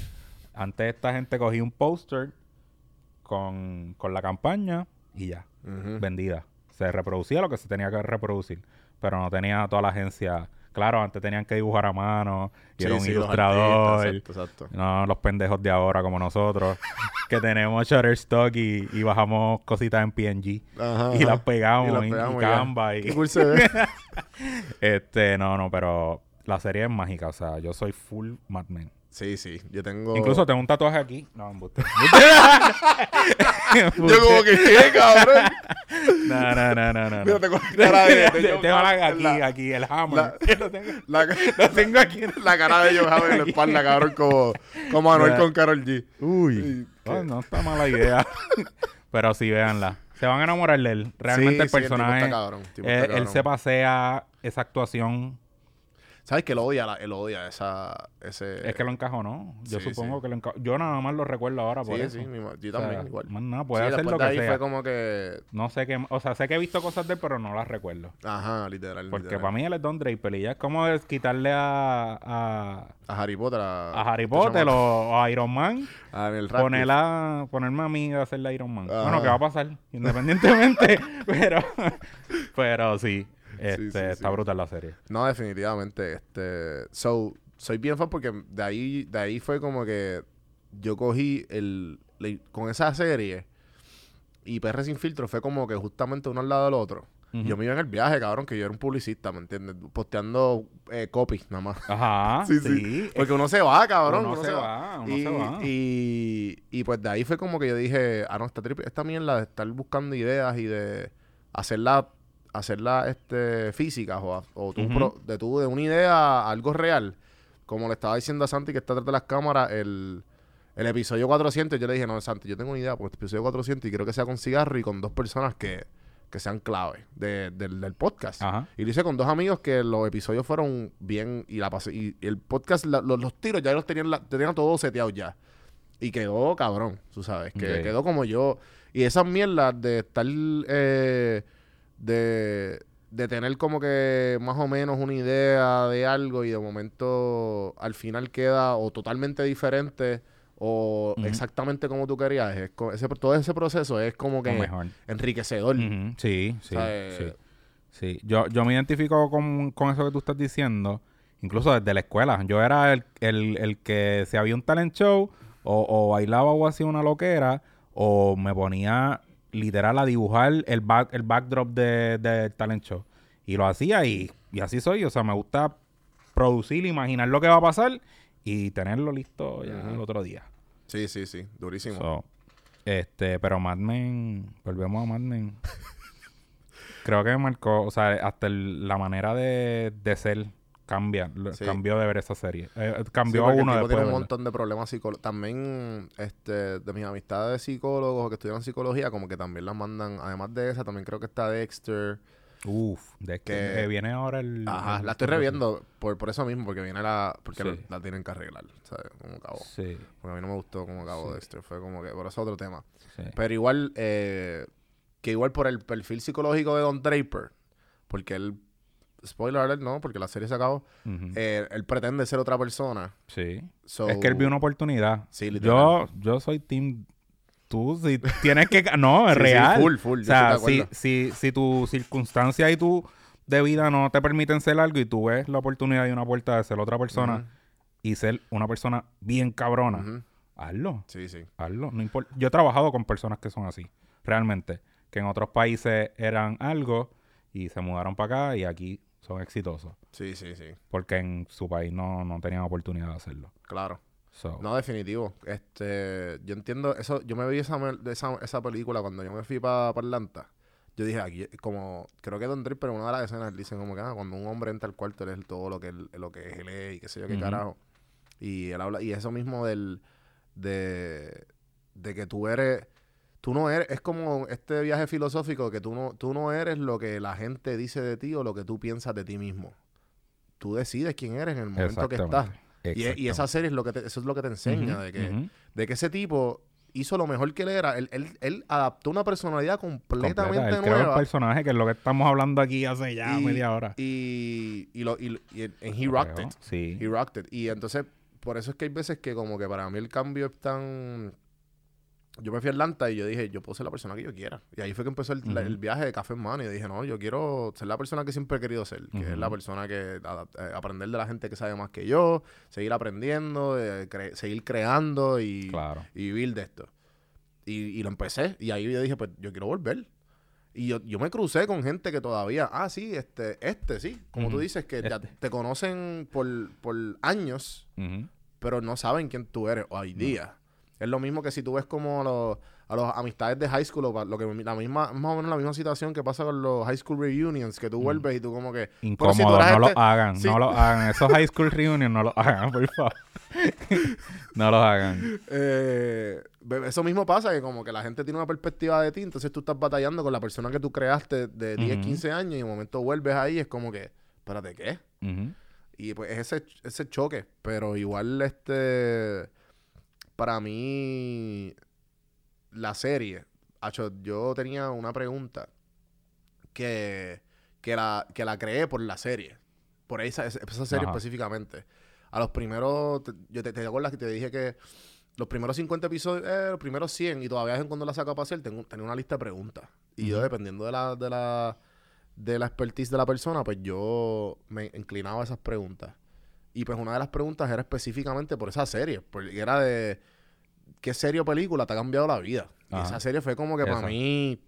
Antes esta gente cogía un póster con, con la campaña y ya, vendida. Se reproducía lo que se tenía que reproducir, pero no tenía toda la agencia. Claro, antes tenían que dibujar a mano y Sí, era un sí, los ilustrador. artistas, exacto, exacto. No los pendejos de ahora como nosotros, que tenemos Shutterstock y, y bajamos cositas en PNG Ajá, y las pegamos, Y las y- y, pegamos ya. Canva y Qué cool se ve. este, no, no, pero la serie es mágica, o sea, yo soy full Mad Men. Sí, sí. Yo tengo... Incluso tengo un tatuaje aquí. No, embuste. Yo como que, ¿qué, cabrón? No, no, no, no, no. Mira, tengo la cara de... de tengo la- aquí, la- aquí, el hammer. la- lo, tengo, La, lo tengo aquí. en- la cara de John Hamm en la espalda, cabrón, como, como con Carol G. Uy, oh, que- no está mala idea. Pero sí, véanla. Se van a enamorar de él. Realmente Sí, el sí, el tipo personaje. está cabrón, el tipo eh, está él se pasea esa actuación. ¿Sabes que él odia, él odia esa, ese... es que lo encajó, ¿no? Yo sí, supongo sí. que lo encajó. Yo nada más lo recuerdo ahora por Sí, eso. sí, mi yo O sea, también igual. Más nada, puede hacer lo de que ahí sea. fue como que... No sé qué. O sea, sé que he visto cosas de él, pero no las recuerdo. Ajá, literal. Porque literal. para mí él es Don Draper y ya es como es quitarle a, a, A Harry Potter. A, a Harry este Potter o a Iron Man. A Daniel Radcliffe. Ponerla, ponerme a mí a hacerle Iron Man. Ajá. Bueno, ¿qué va a pasar? Independientemente. pero, pero sí. Este, sí, está sí. brutal la serie. No, definitivamente. Este, so, soy bien fan porque de ahí, de ahí fue como que yo cogí el, le- con esa serie y PR sin filtro fue como que justamente uno al lado del otro. Yo me iba en el viaje, cabrón, que yo era un publicista, ¿me entiendes? Posteando eh, copy nada más. Ajá. Sí, sí. sí. Porque uno se va, cabrón. Uno se va, uno y, se va. Y, y pues de ahí fue como que yo dije, ah, no, esta, trip- esta mierda de estar buscando ideas y de hacerla, hacerla este, físicas o, o tú pro- de tú, de una idea a algo real. Como le estaba diciendo a Santi que está detrás de las cámaras, el, el episodio 400, yo le dije, no, Santi, yo tengo una idea, porque el episodio 400 y quiero que sea con cigarro y con dos personas que, que sean clave de- del, del podcast. Ajá. Y lo hice con dos amigos que los episodios fueron bien y la pasé. Y, y el podcast, la- los, los tiros ya los tenían, la- tenían todos seteados ya. Y quedó cabrón, tú sabes. Que quedó como yo. Y esas mierdas de estar. eh, de, de tener como que más o menos una idea de algo y de momento al final queda o totalmente diferente o exactamente como tú querías. Es ese, todo ese proceso es como que mejor. enriquecedor. Sí, sí, O sea, sí. Sí. Yo, yo me identifico con, con eso que tú estás diciendo incluso desde la escuela. Yo era el, el, el que si había un talent show o, o bailaba o hacía una loquera o me ponía literal a dibujar el, back, el backdrop de, del talent show. Y lo hacía y, y así soy. O sea, me gusta producir, imaginar lo que va a pasar y tenerlo listo ya el otro día. Sí, sí, sí. Durísimo. So, este, pero Mad Men, volvemos a Mad Men. Creo que me marcó, o sea, hasta el- la manera de, de ser cambia, Sí. cambió de ver esa serie. Eh, Sí, cambió porque el uno tipo después. tiene un montón de problemas psicológicos. También, este, de mis amistades de psicólogos que estudian psicología, como que también las mandan, además de esa, también creo que está Dexter. Uf, de que, eh, viene ahora el. Ajá, el- la estoy reviendo por, por eso mismo, porque viene la, porque Sí. la, la tienen que arreglar, ¿sabes? Como acabó. Sí, Porque a mí no me gustó cómo acabó Sí. Dexter, fue como que, por eso otro tema. sí. Pero igual, eh, que igual por el perfil psicológico de Don Draper, porque él, spoiler alert, no, porque la serie se acabó, eh, él pretende ser otra persona. sí. So- es que él vio una oportunidad. Sí, yo, literal. yo soy team. Tú, si tienes que. No, es Sí, sí, real. full, full, O sea, si, si, si tu circunstancia y tu de vida no te permiten ser algo y tú ves la oportunidad y una puerta de ser otra persona y ser una persona bien cabrona, hazlo. Sí, sí. Hazlo. No importa. Yo he trabajado con personas que son así, realmente. Que en otros países eran algo y se mudaron para acá y aquí son exitosos. Sí, sí, sí. Porque en su país no, no tenían oportunidad de hacerlo. Claro. So, No, definitivo. Este, yo entiendo eso. Yo me vi esa, esa, esa película cuando yo me fui para Atlanta. Yo dije aquí, como, creo que Don Draper, en una de las escenas, él dice como que ah, cuando un hombre entra al cuarto, él es todo lo que él, lo que él es y qué sé yo qué carajo. Y él habla, y eso mismo del, de, de que tú eres, tú no eres, es como este viaje filosófico que tú no, tú no eres lo que la gente dice de ti o lo que tú piensas de ti mismo. Tú decides quién eres en el momento que estás. Y, y esa serie es lo que te- eso es lo que te enseña, de, que, de que ese tipo hizo lo mejor que él era. Él, él, él adaptó una personalidad completamente Completa. Él creó el nueva. personaje, que es lo que estamos hablando aquí hace ya y, media hora. Y, y, lo, y, y- and he Lo rocked it. Sí. He rocked it. Y entonces, por eso es que hay veces que como que para mí el cambio es tan... Yo me fui a Atlanta y yo dije, yo puedo ser la persona que yo quiera. Y ahí fue que empezó el, la- Ujú. el viaje de Café en Mano. Y yo dije, no, yo quiero ser la persona que siempre he querido ser. Que es Ujú. la persona que... adap- eh, aprender de la gente que sabe más que yo. Seguir aprendiendo. eh, cre- seguir creando y, Claro. y vivir de esto. Y, y lo empecé. Y ahí yo dije, pues yo quiero volver. Y yo, yo me crucé con gente que todavía, ah, sí, este, este, sí. Como tú Ujú. dices, que ya Este. te conocen por, por años, pero no saben quién tú eres hoy día. Es lo mismo que si tú ves como a los, a los amistades de high school, o pa- lo que la misma, más o menos la misma situación que pasa con los high school reunions, que tú vuelves y tú como que... Incómodo, si tú eras no lo este- hagan, sí. no lo hagan. Esos high school reunions no lo hagan, por favor. no los hagan. Eh, eso mismo pasa, que como que la gente tiene una perspectiva de ti, entonces tú estás batallando con la persona que tú creaste de 10, Ujú. 15 años y de momento vuelves ahí es como que, espérate, ¿qué? Y pues es ese, ese choque, pero igual este, para mí, la serie, acho, yo tenía una pregunta que, que, la, que la creé por la serie, por esa, esa serie Ajá. específicamente. A los primeros, te- yo te, te acuerdas que te dije que los primeros 50 episodios, eh, los primeros 100, y todavía es cuando la saco para hacer, tengo, tenía una lista de preguntas. Y yo, dependiendo de la, de la, de la expertise de la persona, pues yo me inclinaba a esas preguntas. Y pues una de las preguntas era específicamente por esa serie, porque era de qué serie o película te ha cambiado la vida. Y esa serie fue como que para mí...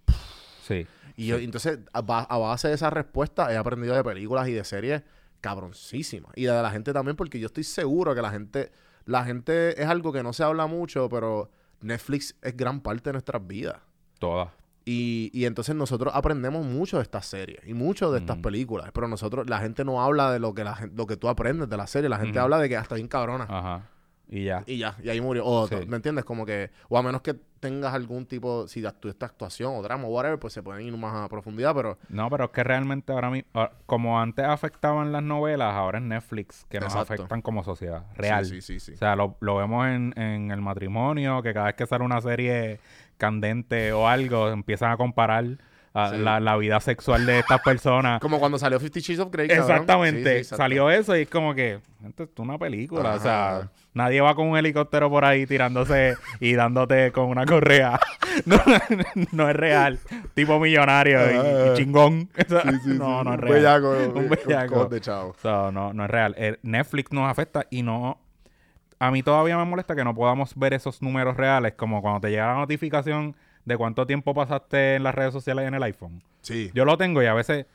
Sí. Y yo, entonces, a, a base de esa respuesta, he aprendido de películas y de series cabroncísimas. Y de la gente también, porque yo estoy seguro que la gente... La gente es algo que no se habla mucho, pero Netflix es gran parte de nuestras vidas. Todas. Y, y entonces nosotros aprendemos mucho de estas series y mucho de estas películas. Pero nosotros, la gente no habla de lo que la lo que tú aprendes de la serie. La gente habla de que hasta bien cabrona. Ajá. Y ya. Y ya, y ahí murió. O, Sí. ¿Me entiendes? Como que, o a menos que tengas algún tipo, si tu esta actuación o drama o whatever, pues se pueden ir más a profundidad, pero No, pero es que realmente ahora mismo, como antes afectaban las novelas, ahora es Netflix que nos Exacto. afectan como sociedad. Real. Sí, sí, sí. sí. O sea, lo, lo vemos en, en el matrimonio, que cada vez que sale una serie candente o algo, empiezan a comparar a Sí. la, la vida sexual de estas personas. Como cuando salió Fifty Shades of Grey. Exactamente. Salió eso y es como que, esto es una película. O sea. Nadie va con un helicóptero por ahí tirándose y dándote con una correa. No, no es real. Tipo millonario y- y, Ah. chingón. Eso- Sí, sí, no, sí, no es un real. bellaco, Un un bellaco. cojón de chavo. So, no, no es real. Eh, Netflix nos afecta y no. A mí todavía me molesta que no podamos ver esos números reales, como cuando te llega la notificación de cuánto tiempo pasaste en las redes sociales en el iPhone. Sí. Yo lo tengo y a veces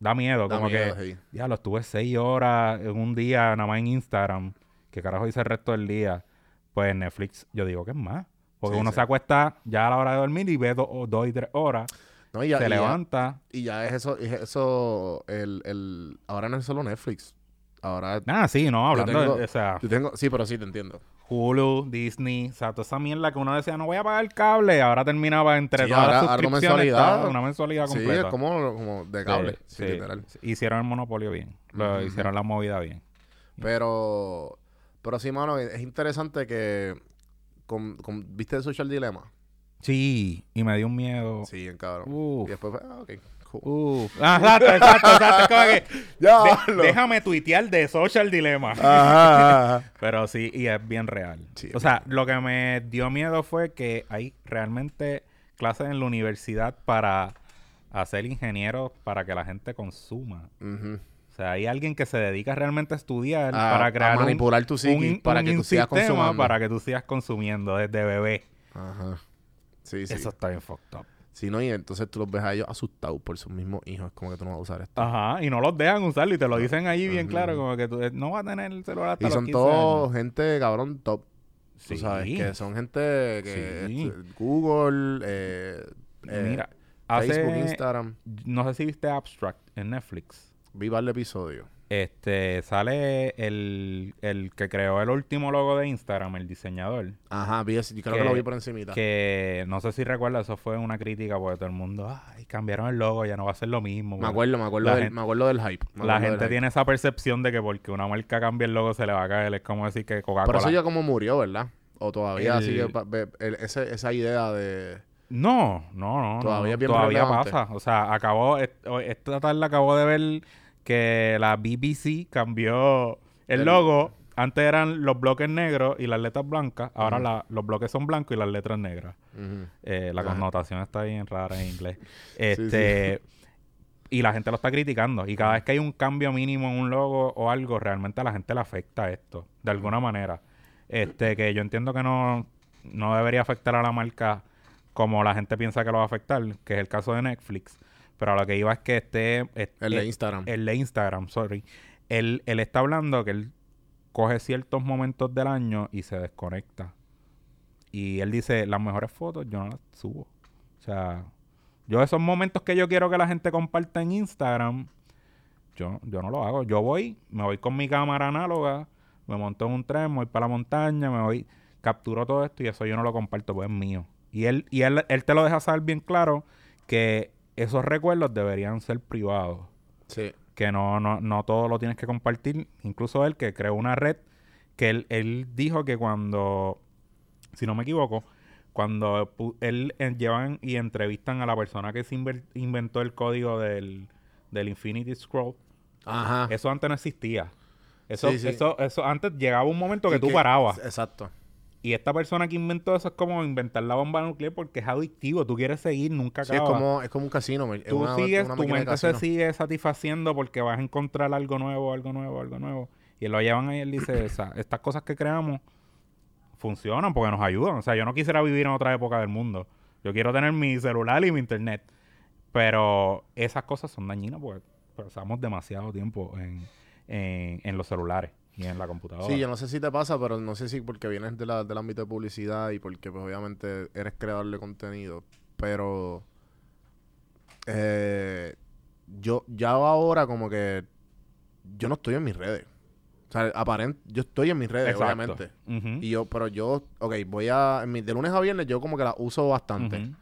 da miedo, Da como miedo, que ya lo estuve seis horas en un día nada más en Instagram, que carajo hice el resto del día. Pues Netflix, yo digo que es más. Porque Sí, uno sí. se acuesta ya a la hora de dormir y ve do- dos y tres horas, No, y ya, se y ya- levanta. Y ya es eso, es eso, el, el, ahora no es solo Netflix. Ahora Ah, sí, no, hablando tengo- de, o sea, tengo, sí, pero sí te entiendo. Hulu, Disney, o sea, toda esa mierda que uno decía, no voy a pagar el cable, ahora terminaba entre Sí, todas ahora- las ahora suscripciones, mensualidad. una mensualidad Sí, completa. es como, como de cable, Sí, sí, sí. literal. Hicieron el monopolio bien, lo hicieron la movida bien. Pero, pero sí, mano, es interesante que, con, con- ¿viste el Social Dilemma? Sí, y me dio un miedo. Sí, en cabrón. Uf. Y después fue, ah, ok, cool. Uf. Ah, exacto, exacto, exacto. Es como que, Ya, de- déjame tuitear de Social Dilemma. Ajá, ajá. Pero sí, y es bien real. Sí, o sea, lo que me dio miedo fue que hay realmente clases en la universidad para hacer ingenieros para que la gente consuma. Ujú. O sea, hay alguien que se dedica realmente a estudiar A- para a crear un- manipular tu psiquis un- para un que tú sigas consumando. para que tú sigas consumiendo desde bebé. Ajá. Sí, sí. Eso está bien fucked up. Sí, no, y entonces tú los ves a ellos asustados por sus mismos hijos. Como que tú no vas a usar esto. Ajá, y no los dejan usarlo y te lo dicen ahí bien claro, como que tú eh, no vas a tener el celular hasta y son 15 todos gente, cabrón, top. Sí. Tú sabes, que son gente que... Sí. Google, eh, eh, Mira, Facebook, hace- Instagram. no sé si viste Abstract en Netflix. Vi varios episodios. Este, sale el, el que creó el último logo de Instagram, el diseñador. Ajá, vi ese- yo creo que, Que- lo vi por encimita. Que no sé si recuerdas, eso fue una crítica porque todo el mundo, ay, cambiaron el logo, ya no va a ser lo mismo. Me acuerdo, me acuerdo, del, gente- me acuerdo del hype. La gente hype. tiene esa percepción de que porque una marca cambia el logo se le va a caer. Es como decir que Coca-Cola. Pero eso ya como murió, ¿verdad? O todavía El- sigue el- ese- esa idea de... No, no, no. Todavía no, Todavía relevante. pasa. O sea, acabó, esta tarde acabo de ver que la BBC cambió el El- logo. Antes eran los bloques negros y las letras blancas. Ahora la- los bloques son blancos y las letras negras. Eh, la Ajá. connotación está bien rara en inglés. Este, Y la gente lo está criticando. Y cada vez que hay un cambio mínimo en un logo o algo, realmente a la gente le afecta esto. De alguna manera. Este, que yo entiendo que no, no debería afectar a la marca como la gente piensa que lo va a afectar, que es el caso de Netflix. Pero a lo que iba es que este... El de Instagram. El de Instagram, sorry. Él, él está hablando que él coge ciertos momentos del año y se desconecta. Y él dice, las mejores fotos yo no las subo. O sea, yo esos momentos que yo quiero que la gente comparta en Instagram, yo, yo no lo hago. Yo voy, me voy con mi cámara análoga, me monto en un tren, me voy para la montaña, me voy, capturo todo esto y eso yo no lo comparto, pues es mío. Y él, y él, él te lo deja saber bien claro que esos recuerdos deberían ser privados Sí. que no, no, no todo lo tienes que compartir. Incluso él que creó una red que él, él dijo que cuando, si no me equivoco, cuando pu- él eh, llevan y entrevistan a la persona que se inventó el código del, del Infinity Scroll, Ajá. eso antes no existía. Eso, Sí, sí. eso, eso antes llegaba un momento que Y tú parabas. Exacto. Y esta persona que inventó eso es como inventar la bomba nuclear porque es adictivo. Tú quieres seguir, nunca Sí, es acaba. como, es como un casino. es tú una- sigues, una tu mente se sigue satisfaciendo porque vas a encontrar algo nuevo, algo nuevo, algo nuevo. Y él lo llevan ahí, él dice, "Esa- estas cosas que creamos funcionan porque nos ayudan. O sea, yo no quisiera vivir en otra época del mundo. Yo quiero tener mi celular y mi internet. Pero esas cosas son dañinas porque pasamos demasiado tiempo en, en, en los celulares y en la computadora. Sí, yo no sé si te pasa, pero no sé si porque vienes de la- del ámbito de publicidad y porque pues obviamente eres creador de contenido, pero eh, yo ya ahora como que yo no estoy en mis redes. O sea, aparent, yo estoy en mis redes, Exacto. obviamente. Y yo, pero yo, ok, voy a, en mi- de lunes a viernes yo como que la uso bastante.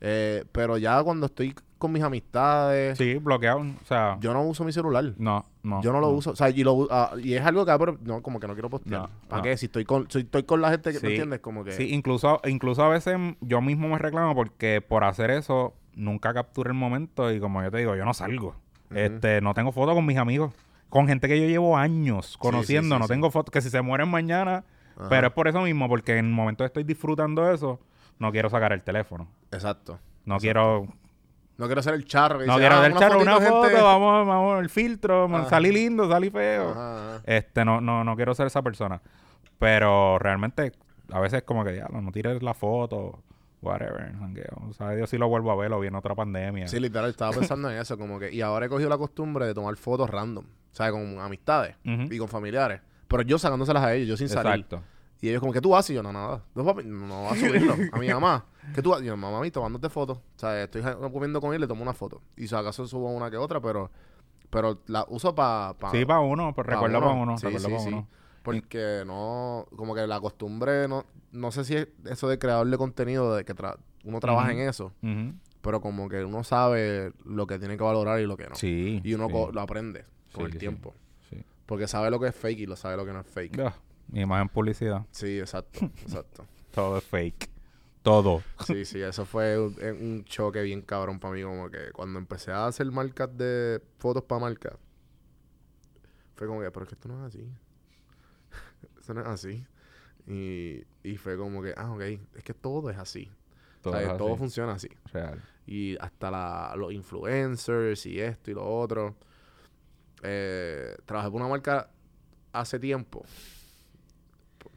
Eh, pero ya cuando estoy con mis amistades, Sí, bloqueado. O sea, yo no uso mi celular. no, no. Yo no lo uso, o sea, y, lo, ah, y es algo que pero no, como que no quiero postear. No, ¿Para no. qué? Si estoy con, si estoy con la gente que Sí. ¿me entiendes, como que Sí, incluso, incluso a veces yo mismo me reclamo porque por hacer eso nunca capturé el momento y como yo te digo, yo no salgo. Este, no tengo fotos con mis amigos, con gente que yo llevo años conociendo, sí, no tengo fotos, que si se mueren mañana, Ajá. Pero es por eso mismo, porque en el momento que estoy disfrutando eso, no quiero sacar el teléfono. Exacto. No quiero No quiero ser el charro. que no dice, quiero "Ah, del charro una foto, gente". vamos, vamos, el filtro, man, salí lindo, salí feo. Ajá, ajá. Este, no, no, no quiero ser esa persona. Pero realmente, a veces como que, diablo, no tires la foto, whatever. O sea, yo sí lo vuelvo a ver, o viene otra pandemia. Sí, literal, estaba pensando en eso, como que, y ahora he cogido la costumbre de tomar fotos random, ¿sabes? Con amistades y con familiares. Pero yo sacándoselas a ellos, yo sin salir. Exacto. Y ellos como, ¿qué tú haces? Y yo, no, nada. No, papi, no vas a subirlo. A mi mamá, ¿qué tú haces? Y yo, mamá, mí, tomándote fotos. O sea, estoy comiendo con él, le tomo una foto. Y si acaso subo una que otra, pero pero la uso para... Pa, Sí, para uno, pues pa' recuerdo para uno, Sí, recuerdo sí, para sí. uno. Porque no... Como que la costumbre, no no sé si es eso de creador de contenido, de que tra- uno trabaja en eso, pero como que uno sabe lo que tiene que valorar y lo que no. Sí. Y uno lo aprende con el tiempo. sí. Porque sabe lo que es fake y lo sabe lo que no es fake. Ah, imagen publicidad. Sí, exacto, exacto. Todo es fake. Todo. Sí, sí, eso fue un, un choque bien cabrón para mí. Como que cuando empecé a hacer marcas de fotos para marcas, fue como que, pero es que esto no es así. esto no es así. Y, y fue como que, ah, ok, es que todo es así. Todo, ¿Sabes? es todo así, funciona así. real. Y hasta la, los influencers y esto y lo otro. Eh, trabajé por una marca hace tiempo.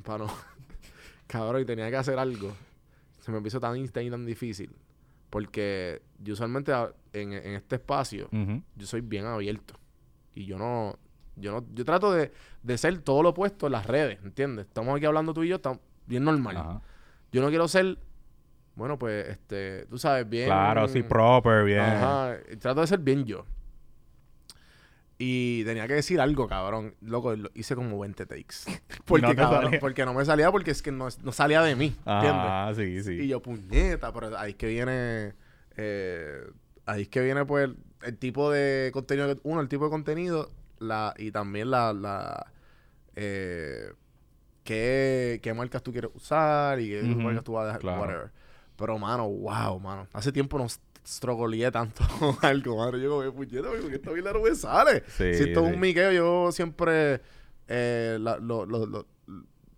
Para no. Cabrón, y tenía que hacer algo. Se me hizo tan, tan, tan difícil. Porque yo usualmente a- en, en este espacio, yo soy bien abierto. Y yo no. Yo no, yo trato de, de ser todo lo opuesto en las redes, ¿entiendes? Estamos aquí hablando tú y yo, estamos bien normal. Ajá. Yo no quiero ser, bueno, pues, este, tú sabes, bien. Claro, sí, proper, bien. Ajá, y trato de ser bien yo. Y tenía que decir algo, cabrón. Loco, lo hice como 20 takes. Porque, No cabrón, salía. porque no me salía porque es que no, no salía de mí, ¿entiendes? Ah, sí, sí. Y yo, puñeta, pero ahí es que viene... eh, ahí es que viene, pues, el tipo de contenido... que- Uno, el tipo de contenido la y también la... la eh, qué, qué marcas tú quieres usar y qué marcas tú vas a dejar, claro. whatever. Pero, mano, wow, mano. Hace tiempo no strogoleé tanto con algo, mano. Yo como, puñeta, porque esta vida no me sale. Sí, si esto es sí. un miqueo, yo siempre... eh, la- lo- lo- lo-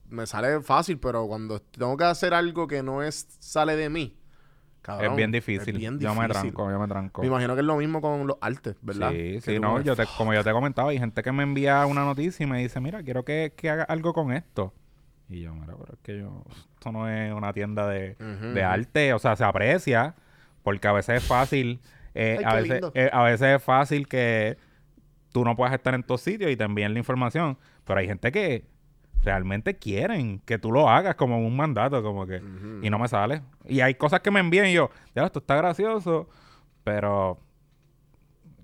me sale fácil, pero cuando tengo que hacer algo que no es sale de mí, cabrón, es bien difícil. bien Yo me tranco, yo me tranco. Me imagino que es lo mismo con los artes, ¿verdad? Sí, sí, no, yo te, como yo te comentaba, hay gente que me envía una noticia y me dice, mira, quiero que, que haga algo con esto. Y yo, mira, pero es que yo, esto no es una tienda de, de arte, o sea, se aprecia, porque a veces es fácil, eh, Ay, a, veces, eh, a veces es fácil que tú no puedas estar en todos sitios y te envíen la información, pero hay gente que realmente quieren que tú lo hagas como un mandato, como que, y no me sale. Y hay cosas que me envían y yo, ya, esto está gracioso, pero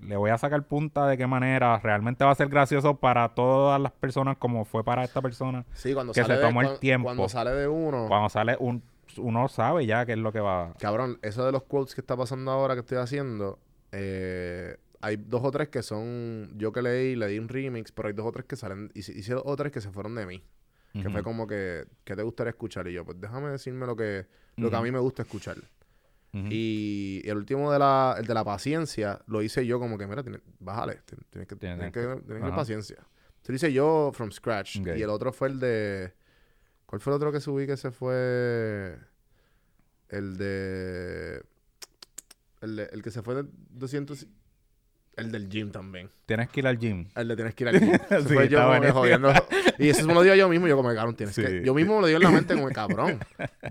le voy a sacar punta de qué manera realmente va a ser gracioso para todas las personas como fue para esta persona. Sí, cuando que sale se de, tomó el cuan- tiempo. Cuando sale de uno. Cuando sale un, uno sabe ya qué es lo que va. Cabrón, eso de los quotes que está pasando ahora que estoy haciendo, eh, hay dos o tres que son yo que leí, le di un remix, pero hay dos o tres que salen, hice, hice dos o tres que se fueron de mí. Que fue como que, ¿qué te gustaría escuchar? Y yo, pues déjame decirme lo que, lo que a mí me gusta escuchar. Y el último de la, el de la paciencia, lo hice yo como que, mira, tiene- bájale, tien- tienes que, Tienes tienes que- que, tienes que tener paciencia. Entonces lo hice yo from scratch. Y el otro fue el de, ¿cuál fue el otro que subí que se fue? El de, el, de- el que se fue de 200, el del gym también. Tienes que ir al gym. El de tienes que ir al gym. Se Sí, fue yo buenísimo. jodiendo. Y eso me lo digo yo mismo. Yo como, cabrón, tienes Sí. que... Yo mismo me lo digo en la mente como, cabrón,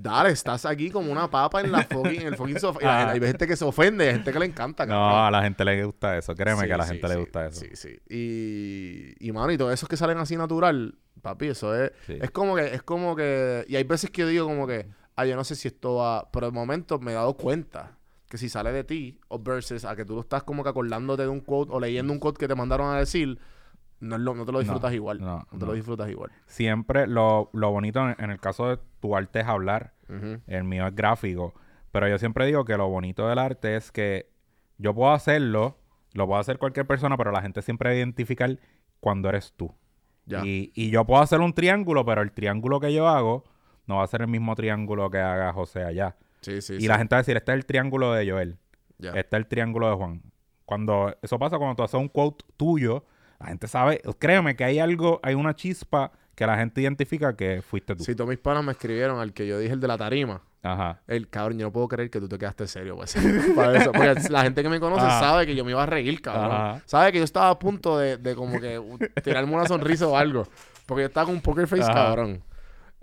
dale, estás aquí como una papa en la fucking, en el fucking sofá. Y la- Ah. hay gente que se ofende, hay gente que le encanta, No, a la gente le gusta eso. Créeme Sí, que a la gente le gusta eso. Sí, sí. Y, y mano, y todos esos que salen así natural, papi, eso es... Sí. Es como que, es como que... Y hay veces que yo digo como que, ah, yo no sé si esto va... Pero de momento me he dado cuenta que si sale de ti, o versus a que tú lo estás como que acordándote de un quote o leyendo un quote que te mandaron a decir, no, es lo- no te lo disfrutas No, igual. no, te no. lo disfrutas igual. Siempre lo, lo bonito en, en el caso de tu arte es hablar. El mío es gráfico. Pero yo siempre digo que lo bonito del arte es que yo puedo hacerlo, lo puedo hacer cualquier persona, pero la gente siempre va a identificar cuando eres tú. Ya. Y, y yo puedo hacer un triángulo, pero el triángulo que yo hago no va a ser el mismo triángulo que haga José allá. Sí, sí, y sí. la gente va a decir, este es el triángulo de Joel, Ya. este es el triángulo de Juan. Cuando eso pasa cuando tú haces un quote tuyo, la gente sabe, créeme que hay algo, hay una chispa que la gente identifica que fuiste tú. Si todos mis panas me escribieron al que yo dije el de la tarima, Ajá. el cabrón, yo no puedo creer que tú te quedaste serio pues, para eso. Porque la gente que me conoce Ajá. sabe que yo me iba a reír, cabrón. Ajá. Sabe que yo estaba a punto de, de como que tirarme una sonrisa o algo. Porque yo estaba con un poker face, Ajá. cabrón.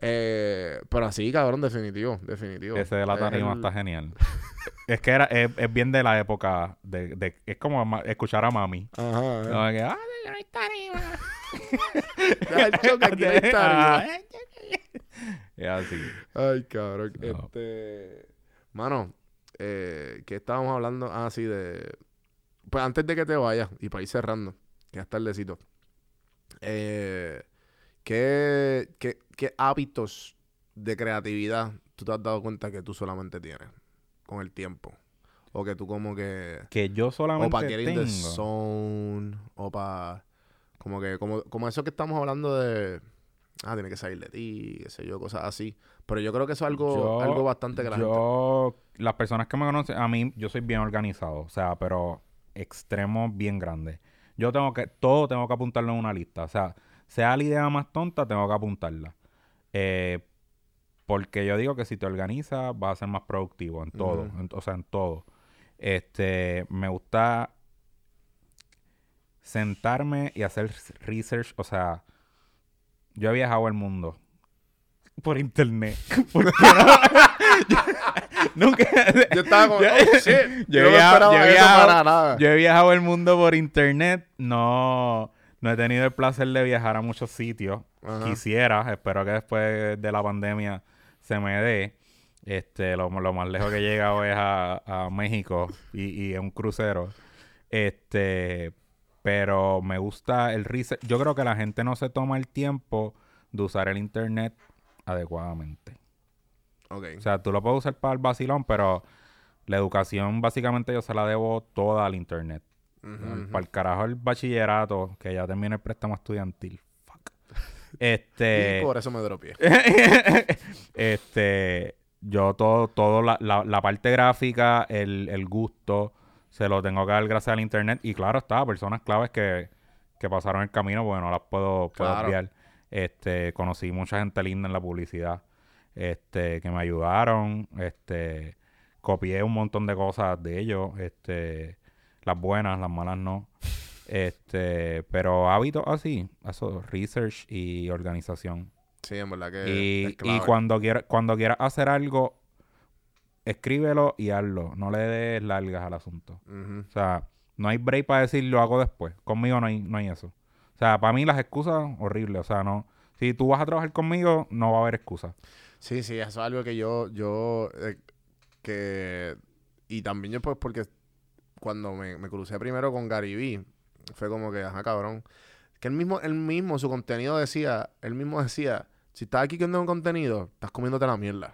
Eh, pero así, cabrón, definitivo, definitivo. Ese de la tarima el- está genial. es que era, es, es bien de la época de, de- es como escuchar a mami. Ajá. Como que, "Ah, no hay tarima". Ya. Es así. Ay, cabrón. No. Este. Mano, eh, ¿qué estábamos hablando? Ah, sí, de. Pues antes de que te vayas y para ir cerrando, que ya está el tardecito. Eh, ¿qué, qué, qué hábitos de creatividad tú te has dado cuenta que tú solamente tienes con el tiempo? O que tú como que. Que yo O solamente para get in tengo. the zone. O para. Como que. Como, como eso que estamos hablando de. Ah, tiene que salir de ti, qué sé yo, cosas así. Pero yo creo que eso es algo, Yo- algo bastante gente. yo, las personas que me conocen, a mí, yo soy bien organizado, o sea, pero extremo bien grande. Yo tengo que, todo tengo que apuntarlo en una lista, o sea, sea la idea más tonta, tengo que apuntarla. Eh, porque yo digo que si te organizas, vas a ser más productivo en todo, en- o sea, en todo. Este, me gusta sentarme y hacer research, o sea, yo he viajado el mundo por internet. ¿Por? Nunca. Yo estaba como, Yo- oh, shit. yo Yo, viajado- yo he viajado- para nada. Yo he viajado el mundo por internet. No, no he tenido el placer de viajar a muchos sitios. Ajá. Quisiera. Espero que después de la pandemia se me dé. Este, lo, lo más lejos que he llegado es a, a México y, y en un crucero. Este, pero me gusta el research. Yo creo que la gente no se toma el tiempo de usar el internet adecuadamente. Ok. O sea, tú lo puedes usar para el vacilón, pero la educación básicamente yo se la debo toda al internet. Para el carajo el bachillerato, que ya termine el préstamo estudiantil. Fuck. Este. Y por eso me dropié. este. Yo todo, todo la, la, la parte gráfica, el, el gusto, se lo tengo que dar gracias al internet. Y claro, está, personas claves que, que pasaron el camino, porque no las puedo, puedo Claro. obviar. Este, conocí mucha gente linda en la publicidad. Este, que me ayudaron. Este, copié un montón de cosas de ellos. Este, las buenas, las malas no. Este, pero hábitos así, eso, research y organización. Sí, en verdad que. Y, es y clave. cuando quieras cuando quieras hacer algo, escríbelo y hazlo. No le des largas al asunto. O sea, no hay break para decir lo hago después. Conmigo no hay, no hay eso. O sea, para mí las excusas, horribles. O sea, no. Si tú vas a trabajar conmigo, no va a haber excusas. Sí, sí, eso es algo que yo, yo, eh, que, y también yo pues porque cuando me, me crucé primero con Gary Vee, fue como que, ajá, cabrón, que él mismo, él mismo, su contenido decía, él mismo decía, si estás aquí viendo un contenido, estás comiéndote la mierda.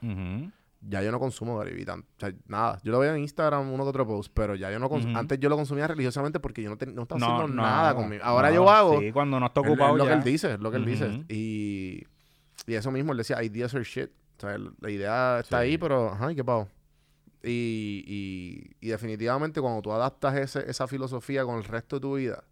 Ya yo no consumo Gary o sea, nada, yo lo veo en Instagram, uno que otro post, pero ya yo no consumo, antes yo lo consumía religiosamente porque yo no, te- no estaba No, haciendo no, nada conmigo. Ahora yo hago, Sí, cuando no está él- es ocupado lo que él dice, es lo que él dice. Y, y eso mismo, él decía, ideas are shit. O sea, la idea está Sí. ahí, pero, ajá, ¿y qué pago? Y, y, y definitivamente cuando tú adaptas ese, esa filosofía con el resto de tu vida,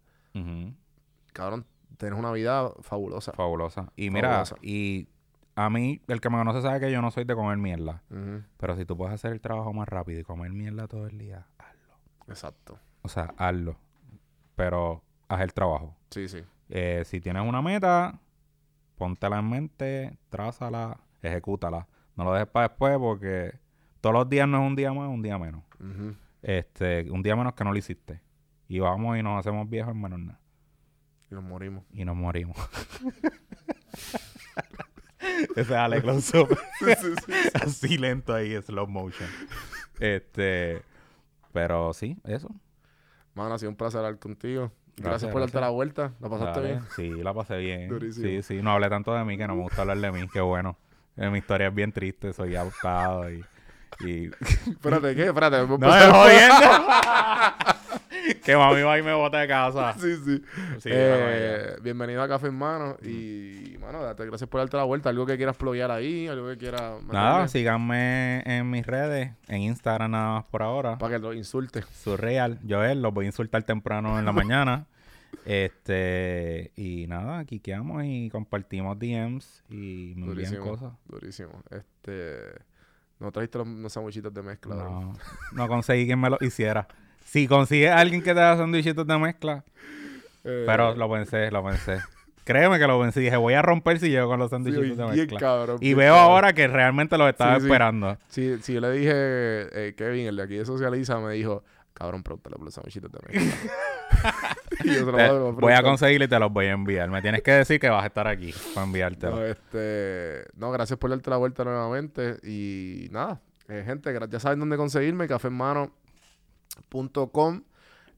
cabrón, tienes una vida fabulosa. Fabulosa. Y mira, Fabulosa. y a mí, el que me conoce sabe que yo no soy de comer mierda. Ujú, Pero si tú puedes hacer el trabajo más rápido y comer mierda todo el día, hazlo. Exacto. O sea, hazlo. Pero haz el trabajo. Sí, sí. Eh, si tienes una meta, póntela en mente, trázala, ejecútala. No lo dejes para después porque todos los días no es un día más, un día menos. Este, un día menos que no lo hiciste. Y vamos y nos hacemos viejos en menos nada. Y nos morimos. Y nos morimos. Ese es Ale close up. Así lento ahí, slow motion. Este, pero sí, eso. Mano, ha sido un placer hablar contigo. Gracias, Gracias, por darte gracias. la vuelta. ¿La pasaste Dale. bien? Sí, la pasé bien. Durísimo. Sí, sí. No hablé tanto de mí que no me gusta hablar de mí. Qué bueno. Eh, mi historia es bien triste. Soy adoptado y... y... Espérate, ¿qué? Espérate. ¡No me jodiendo! Que mami va y me bota de casa. Sí, sí. Sí, Eh, bienvenido a Café en Mano. Y, mano, date gracias por darte la vuelta. Algo que quieras pluguear ahí, algo que quieras. Nada, síganme en mis redes. En Instagram nada más por ahora. Para que lo insulte. Surreal. Joel, los voy a insultar temprano en la mañana. Este, y nada, quiqueamos y compartimos DMs y me envían Durísimo. cosas. Durísimo. Este. No trajiste los, los sandwichitos de mezcla? No, no conseguí quien me lo hiciera. Si consigues a alguien que te haga sandwichitos de mezcla, Eh, pero lo pensé, lo pensé. Créeme que lo pensé. Dije, voy a romper si llego con los sí, sandwichitos de mezcla. cabrón, y veo cabrón. ahora que realmente los estaba Sí, esperando. Sí, sí, yo le dije, eh, Kevin, el de aquí de Socializa, me dijo, cabrón, pregúntale por los sandwichitos de mezcla. y yo se lo Te- voy a voy a preguntar. conseguir y te los voy a enviar. Me tienes que decir que vas a estar aquí para enviártelo. No, este, no, gracias por darte la vuelta nuevamente. Y nada, eh, gente, ya saben dónde conseguirme, cafehermano.com.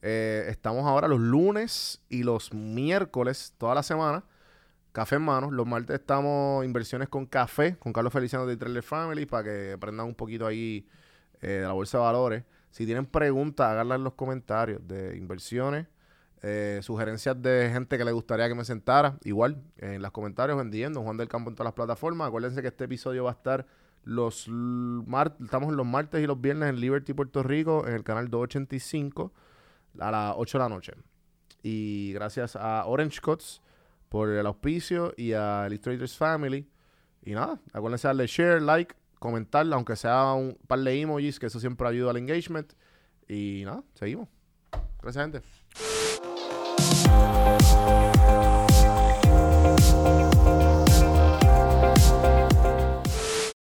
Eh, estamos ahora los lunes y los miércoles, toda la semana. Café en mano. Los martes estamos inversiones con café, con Carlos Feliciano de Trailer Family, para que aprendan un poquito ahí eh, de la bolsa de valores. Si tienen preguntas, háganlas en los comentarios de inversiones. Eh, sugerencias de gente que le gustaría que me sentara, igual, en los comentarios vendiendo, Juan del Campo en todas las plataformas. Acuérdense que este episodio va a estar los estamos los martes y los viernes en Liberty, Puerto Rico, en el canal 285 a las 8 de la noche. Y gracias a Orange Cuts por el auspicio y a Illustrators Family. Y nada, acuérdense darle share, like, comentarla, aunque sea un par de emojis, que eso siempre ayuda al engagement. Y nada, seguimos. Gracias, gente.